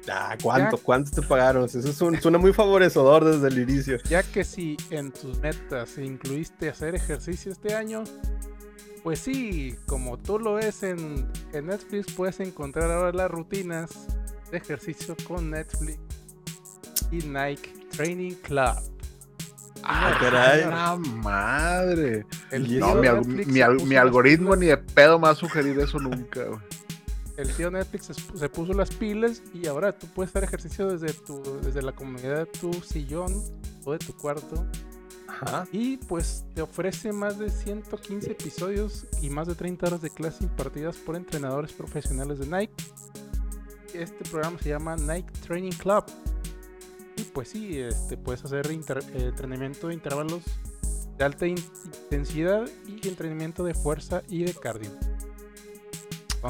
Ah, ¿cuánto? ¿Cuánto te pagaron? Eso es un- suena muy favorecedor desde el inicio. ya que si en tus metas incluiste hacer ejercicio este año, pues sí, como tú lo ves en, en Netflix, puedes encontrar ahora las rutinas de ejercicio con Netflix y Nike Training Club. Ah, caray. La madre. El No, mi, al- mi al- algoritmo ni de pedo me va a sugerir eso nunca, güey. El tío Netflix se, puso las pilas y ahora tú puedes hacer ejercicio desde, tu, desde la comunidad de tu sillón o de tu cuarto. Ajá. Y pues te ofrece más de 115 episodios y más de 30 horas de clase impartidas por entrenadores profesionales de Nike. Este programa se llama Nike Training Club. Y pues sí, este, puedes hacer inter- eh, entrenamiento de intervalos de alta in- intensidad y entrenamiento de fuerza y de cardio.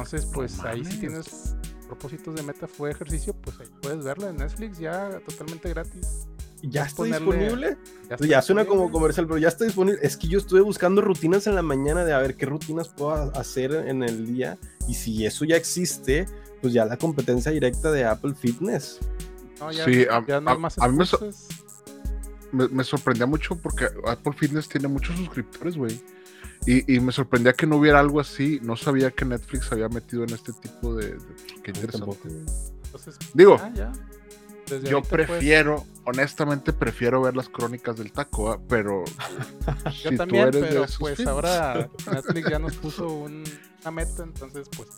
Entonces, pues ahí si tienes propósitos de meta fue ejercicio, pues ahí puedes verlo en Netflix ya totalmente gratis. ¿Ya está ponerle- disponible? Ya, Pues Ya suena como comercial, pero ya está disponible. Es que yo estuve buscando rutinas en la mañana de a ver qué rutinas puedo ha- hacer en el día. Y si eso ya existe, pues ya la competencia directa de Apple Fitness. No, ya, Sí, a- ya no a- más a mí me so- me sorprendía mucho porque Apple Fitness tiene muchos suscriptores, güey. Y, y me sorprendía que no hubiera algo así. No sabía que Netflix había metido en este tipo de... de- qué interesante. tampoco. güey. Entonces, Digo, ah, ya. Yo pues, prefiero, honestamente prefiero ver las crónicas del taco, ¿ah? pero yo si también, tú eres de pero esos pues ahora Netflix ya nos puso un- una meta, entonces pues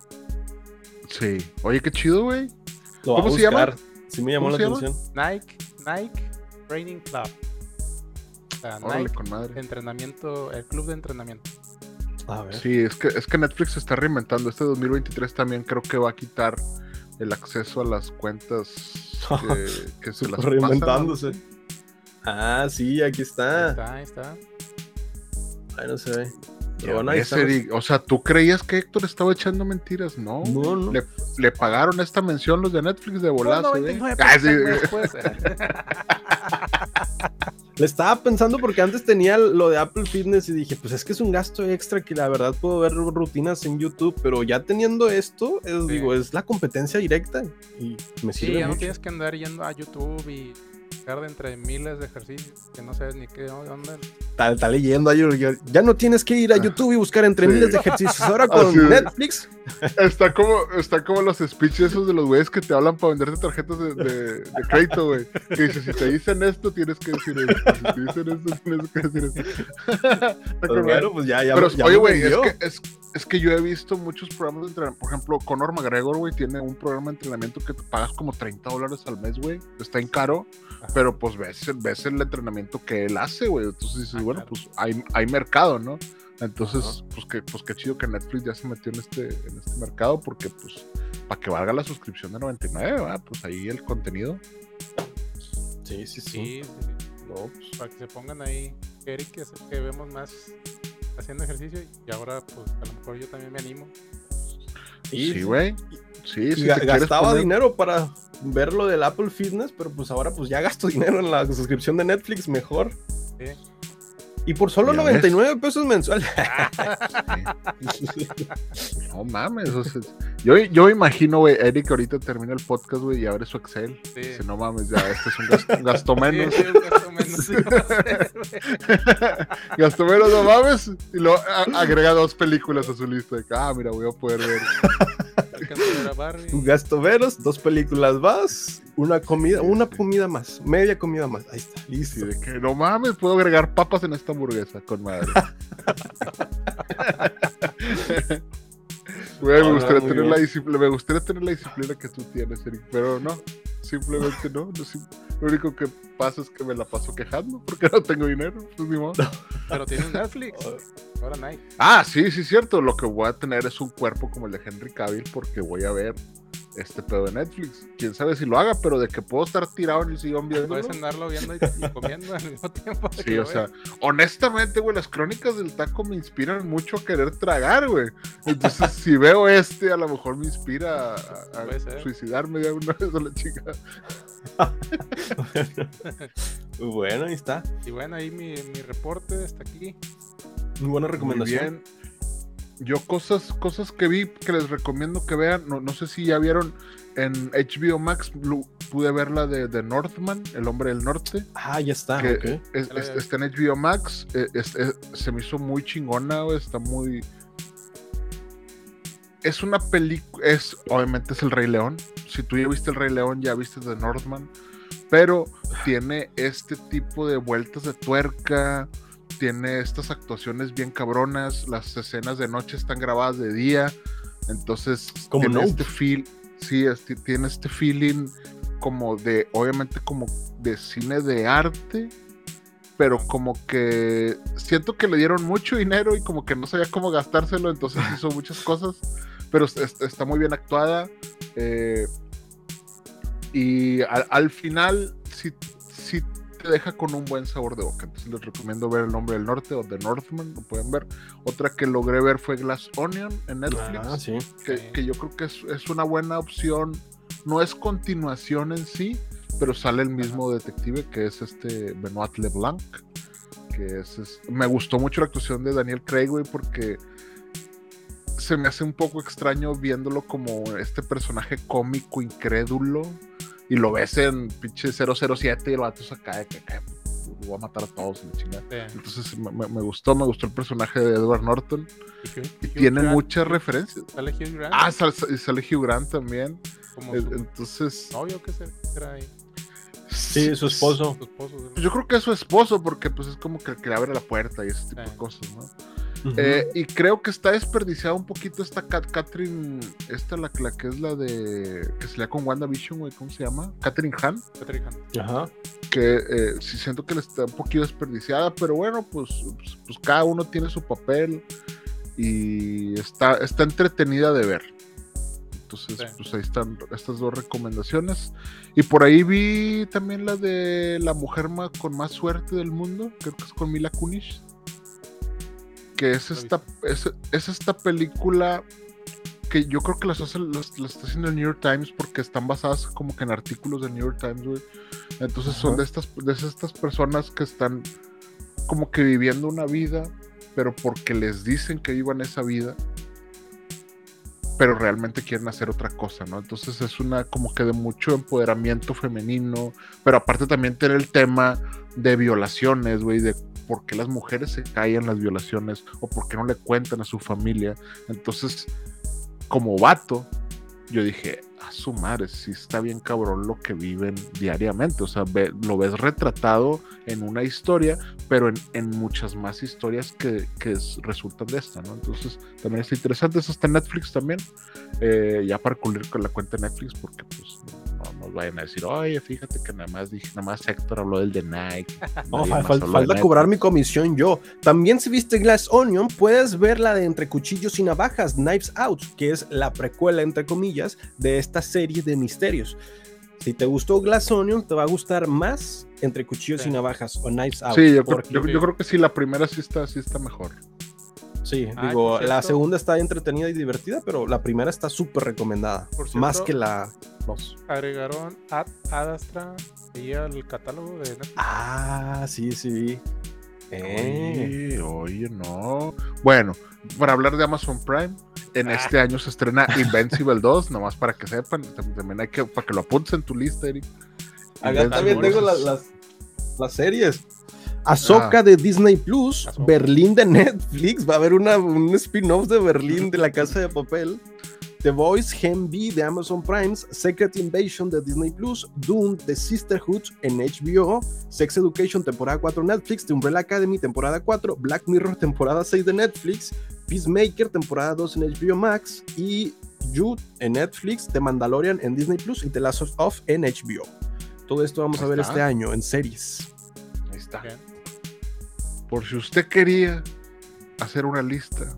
Sí. Oye, qué chido, güey. A ¿Cómo se llama? Sí me llamó ¿Cómo la llama? atención. Nike, Nike Training Club. O sea, Órale, Nike con madre. entrenamiento, el club de entrenamiento. A ver. Sí, es que, es que Netflix se está reinventando. Este 2023 también creo que va a quitar el acceso a las cuentas que, que se las pasan, ¿no? Reinventándose. Ah, sí, aquí Ahí está. está, ahí está. Ahí no se ve. Pero bueno, ahí ves, está. Eric, O sea, ¿tú creías que Héctor estaba echando mentiras? No. No, no. Le, le pagaron esta mención los de Netflix de volazo, güey. 99 Ah, sí. Le estaba pensando porque antes tenía lo de Apple Fitness y dije, pues es que es un gasto extra que la verdad puedo ver rutinas en YouTube, pero ya teniendo esto, es, Sí. digo, es la competencia directa y me Sí, sirve ya no tienes que andar yendo a YouTube y buscar de entre miles de ejercicios que no sabes ni qué onda. Está, está leyendo ya no tienes que ir a YouTube y buscar entre Sí. miles de ejercicios. Ahora con Así es. Netflix, Está como, está como los speeches esos de los güeyes que te hablan para venderte tarjetas de, de, de crédito, güey. Que dice, si te dicen esto, tienes que decir esto. Si te dicen esto, tienes que decir esto. Madre. bueno, pues ya, ya, Pero, ya oye, güey, es que, es, es que yo he visto muchos programas de entrenamiento. Por ejemplo, Conor McGregor, güey, tiene un programa de entrenamiento que te pagas como 30 dólares al mes, güey. Está en caro. Pero pues ves, el- ves el entrenamiento que él hace, güey. Entonces dices, Ah, bueno, claro. pues hay, hay mercado, ¿no? Entonces, pues, que, pues qué chido que Netflix ya se metió en este, en este mercado, porque pues para que valga la suscripción de 99, ¿verdad? pues ahí el contenido. Sí, sí, sí. No, pues, para que se pongan ahí. Eric que vemos más haciendo ejercicio y ahora pues a lo mejor yo también me animo. Sí, güey. Sí, Y sí. ga- gastaba dinero para ver lo del Apple Fitness, pero pues ahora pues ya gasto dinero en la suscripción de Netflix, mejor. Sí. Y por solo Ya 99 pesos mensuales. No mames. o sea, yo, yo imagino, güey, Eric ahorita termina el podcast, güey, y abre su Excel. Sí. Dice, no mames, ya, este es un gasto, un gasto menos. Sí, sí, un gasto menos, sí, gasto menos, no mames. Y luego a- agrega dos películas a su lista. de que, ah, mira, voy a poder ver. a Barbie. Un gasto veros, dos películas más, una comida, una comida más, media comida más. Ahí está, Sí, listo. de que no mames, puedo agregar papas en esta hamburguesa con madre. Güey, me gustaría tener la disciplina, me gustaría tener la disciplina que tú tienes, Eric, pero no, simplemente no. no, sim- lo único que pasa es que me la paso quejando porque no tengo dinero, pues ni modo. Pero tiene un Netflix. Ahora Nike. Ah, sí, sí, cierto. Lo que voy a tener es un cuerpo como el de Henry Cavill porque voy a ver este pedo de Netflix. Quién sabe si lo haga, pero de que puedo estar tirado en el sillón viendo. Puedes andarlo viendo y, y comiendo al mismo tiempo. Sí, o sea, honestamente, güey, las crónicas del taco me inspiran mucho a querer tragar, güey. Entonces, si veo este, a lo mejor me inspira a, suicidarme de una vez a la chica. Bueno, ahí está. Y bueno, ahí mi, mi reporte está aquí. Muy buena Muy recomendación. bien. Yo cosas, cosas que vi que les recomiendo que vean, no, no sé si ya vieron en HBO Max, pude ver la de, de Northman, El Hombre del Norte. Ah, ya está. que es- es- está en HBO Max, eh, es- es- se me hizo muy chingona, está muy... Es una película, es, obviamente es El Rey León, si tú ya viste El Rey León, ya viste The Northman, pero tiene este tipo de vueltas de tuerca, tiene estas actuaciones bien cabronas, las escenas de noche están grabadas de día, entonces Como tiene Nope. este feel, sí, este- tiene este feeling como de, obviamente como de cine de arte, pero como que siento que le dieron mucho dinero y como que no sabía cómo gastárselo, entonces hizo muchas cosas, pero es- es- está muy bien actuada. eh, y al, al final sí, sí te deja con un buen sabor de boca. Entonces les recomiendo ver El Nombre del Norte o The Northman, lo pueden ver. Otra que logré ver fue Glass Onion en Netflix Ah, sí. que, que yo creo que es, es una buena opción. No es continuación en sí, pero sale el mismo detective que es este Benoit LeBlanc. Que es, es- me gustó mucho la actuación de Daniel Craig, güey, porque se me hace un poco extraño viéndolo como este personaje cómico, incrédulo. Y lo ves en pinche 007 y el vato se cae, que cae, lo voy a matar a todos, la chingada. Sí. Entonces me, me- me gustó, me gustó el personaje de Edward Norton. Y Hugh- Y Hugh tiene Grant, muchas referencias. Sale Hugh Grant Ah, sale, sale Hugh Grant también. como Eh, su Entonces, novio que se- que era ahí. Sí, su esposo. Su esposo. ¿no? Yo creo que es su esposo, porque pues es como que el que le abre la puerta y ese tipo Sí. de cosas, ¿no? Ujú. Eh, y creo que está desperdiciada un poquito esta Cat Catherine, esta la, la que es la de que se lea con WandaVision, güey, ¿cómo se llama? Catherine Han, Patrick Hunt. Ajá. que eh, sí siento que le está un poquito desperdiciada, pero bueno, pues, pues, pues cada uno tiene su papel y está, está entretenida de ver. Entonces, Sí. pues ahí están estas dos recomendaciones. Y por ahí vi también la de la mujer ma- con más suerte del mundo, creo que es con Mila Kunis. Que es esta, es, es esta película que yo creo que las, hace, las, las está haciendo el New York Times porque están basadas como que en artículos del New York Times, güey. Entonces son de estas, de estas personas que están como que viviendo una vida, pero porque les dicen que vivan esa vida, pero realmente quieren hacer otra cosa, ¿no? Entonces es una como que de mucho empoderamiento femenino, pero aparte también tener el tema de violaciones, güey, de por qué las mujeres se callan las violaciones o por qué no le cuentan a su familia. Entonces, como vato, yo dije, a su madre, sí está bien cabrón lo que viven diariamente. O sea, lo ves retratado en una historia, pero en, en muchas más historias que, que es- resultan de esta, ¿no? Entonces, también está interesante. Eso está en Netflix también. Eh, ya para cumplir con la cuenta de Netflix, porque pues nos vayan a decir, oye, fíjate que nada más dije, nada más Héctor habló del de Nike. No, fal- de falta Netflix". cobrar mi comisión yo. También si viste Glass Onion, puedes ver la de Entre Cuchillos y Navajas, Knives Out, que es la precuela, entre comillas, de esta serie de misterios. Si te gustó Glass Onion, te va a gustar más Entre Cuchillos Sí. y Navajas o Knives Out. Sí, yo, creo- yo creo que sí, la primera sí está, sí está mejor. Sí, Ah, digo, la segunda está entretenida y divertida, pero la primera está súper recomendada. Por cierto- más que la dos. Agregaron Ad, Ad Astra ahí al catálogo de Netflix. Ah, sí, sí. Eh. Oye, oye, no. Bueno, para hablar de Amazon Prime, en Ah. este año se estrena Invincible 2, nomás para que sepan, tam- también hay que, para que lo apuntes en tu lista, Eric. Acá también tengo 2 las, las series. Ahsoka Ah. de Disney Plus, Ahsoka. Berlín de Netflix. Va a haber una, un spin-off de Berlín de la Casa de Papel. The Voice, Gen B de Amazon Prime, Secret Invasion de Disney Plus, Doom The Sisterhood en HBO, Sex Education temporada 4 Netflix, The Umbrella Academy temporada 4, Black Mirror temporada 6 de Netflix, Peacemaker temporada 2 en HBO Max y You en Netflix, The Mandalorian en Disney Plus y The Last of Us en HBO. Todo esto vamos a ver está. este año en series. Ahí está. Por si usted quería hacer una lista,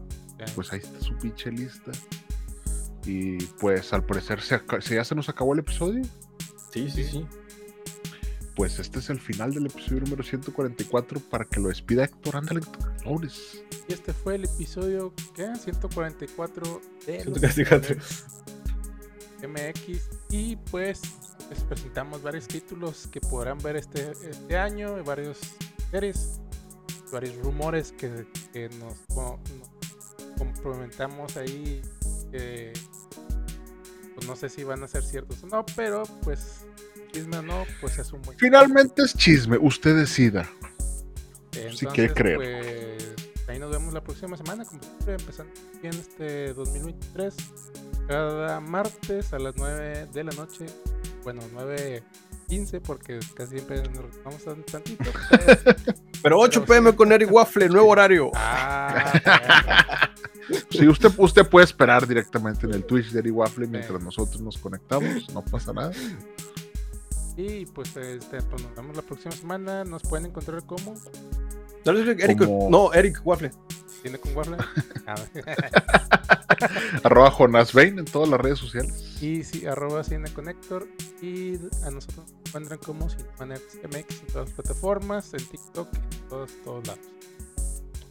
pues ahí está su pinche lista. Y pues al parecer se, se ya se nos acabó el episodio. Sí, sí, sí. Pues este es el final del episodio número 144 para que lo despida Héctor. Ándale, Héctor. Y este fue el episodio, ¿qué? 144 de los 144. MX. Y pues les presentamos varios títulos que podrán ver este, este año, y varios series, varios rumores que, que nos, nos comprometamos ahí. que, pues no sé si van a ser ciertos o no, pero pues chisme o no, pues es un buen Finalmente es chisme. Usted decida. Entonces, Si quiere creer. Pues, ahí nos vemos la próxima semana, como siempre, empezando bien este 2023. Cada martes a las 9 de la noche. Bueno, 9.15 porque casi siempre nos retomamos tan tantito. pero- Pero 8 pm con Eric Waffle, nuevo horario. Ah, Si usted, usted puede esperar directamente en el Twitch de Eri Waffle mientras nosotros nos conectamos. No pasa nada. y pues, este, pues nos vemos la próxima semana. Nos pueden encontrar como No, Eric, Como- no, Eric Waffle. Tiene con. Ah, Arroba Jonas Bain en todas las redes sociales. Y sí, arroba CineConnector. Y a nosotros nos encuentran como CineManX MX en todas las plataformas, en TikTok, en todos, todos lados.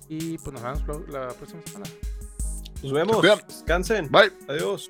Y pues nos vemos la próxima semana. Nos vemos. Descansen. Bye. Adiós.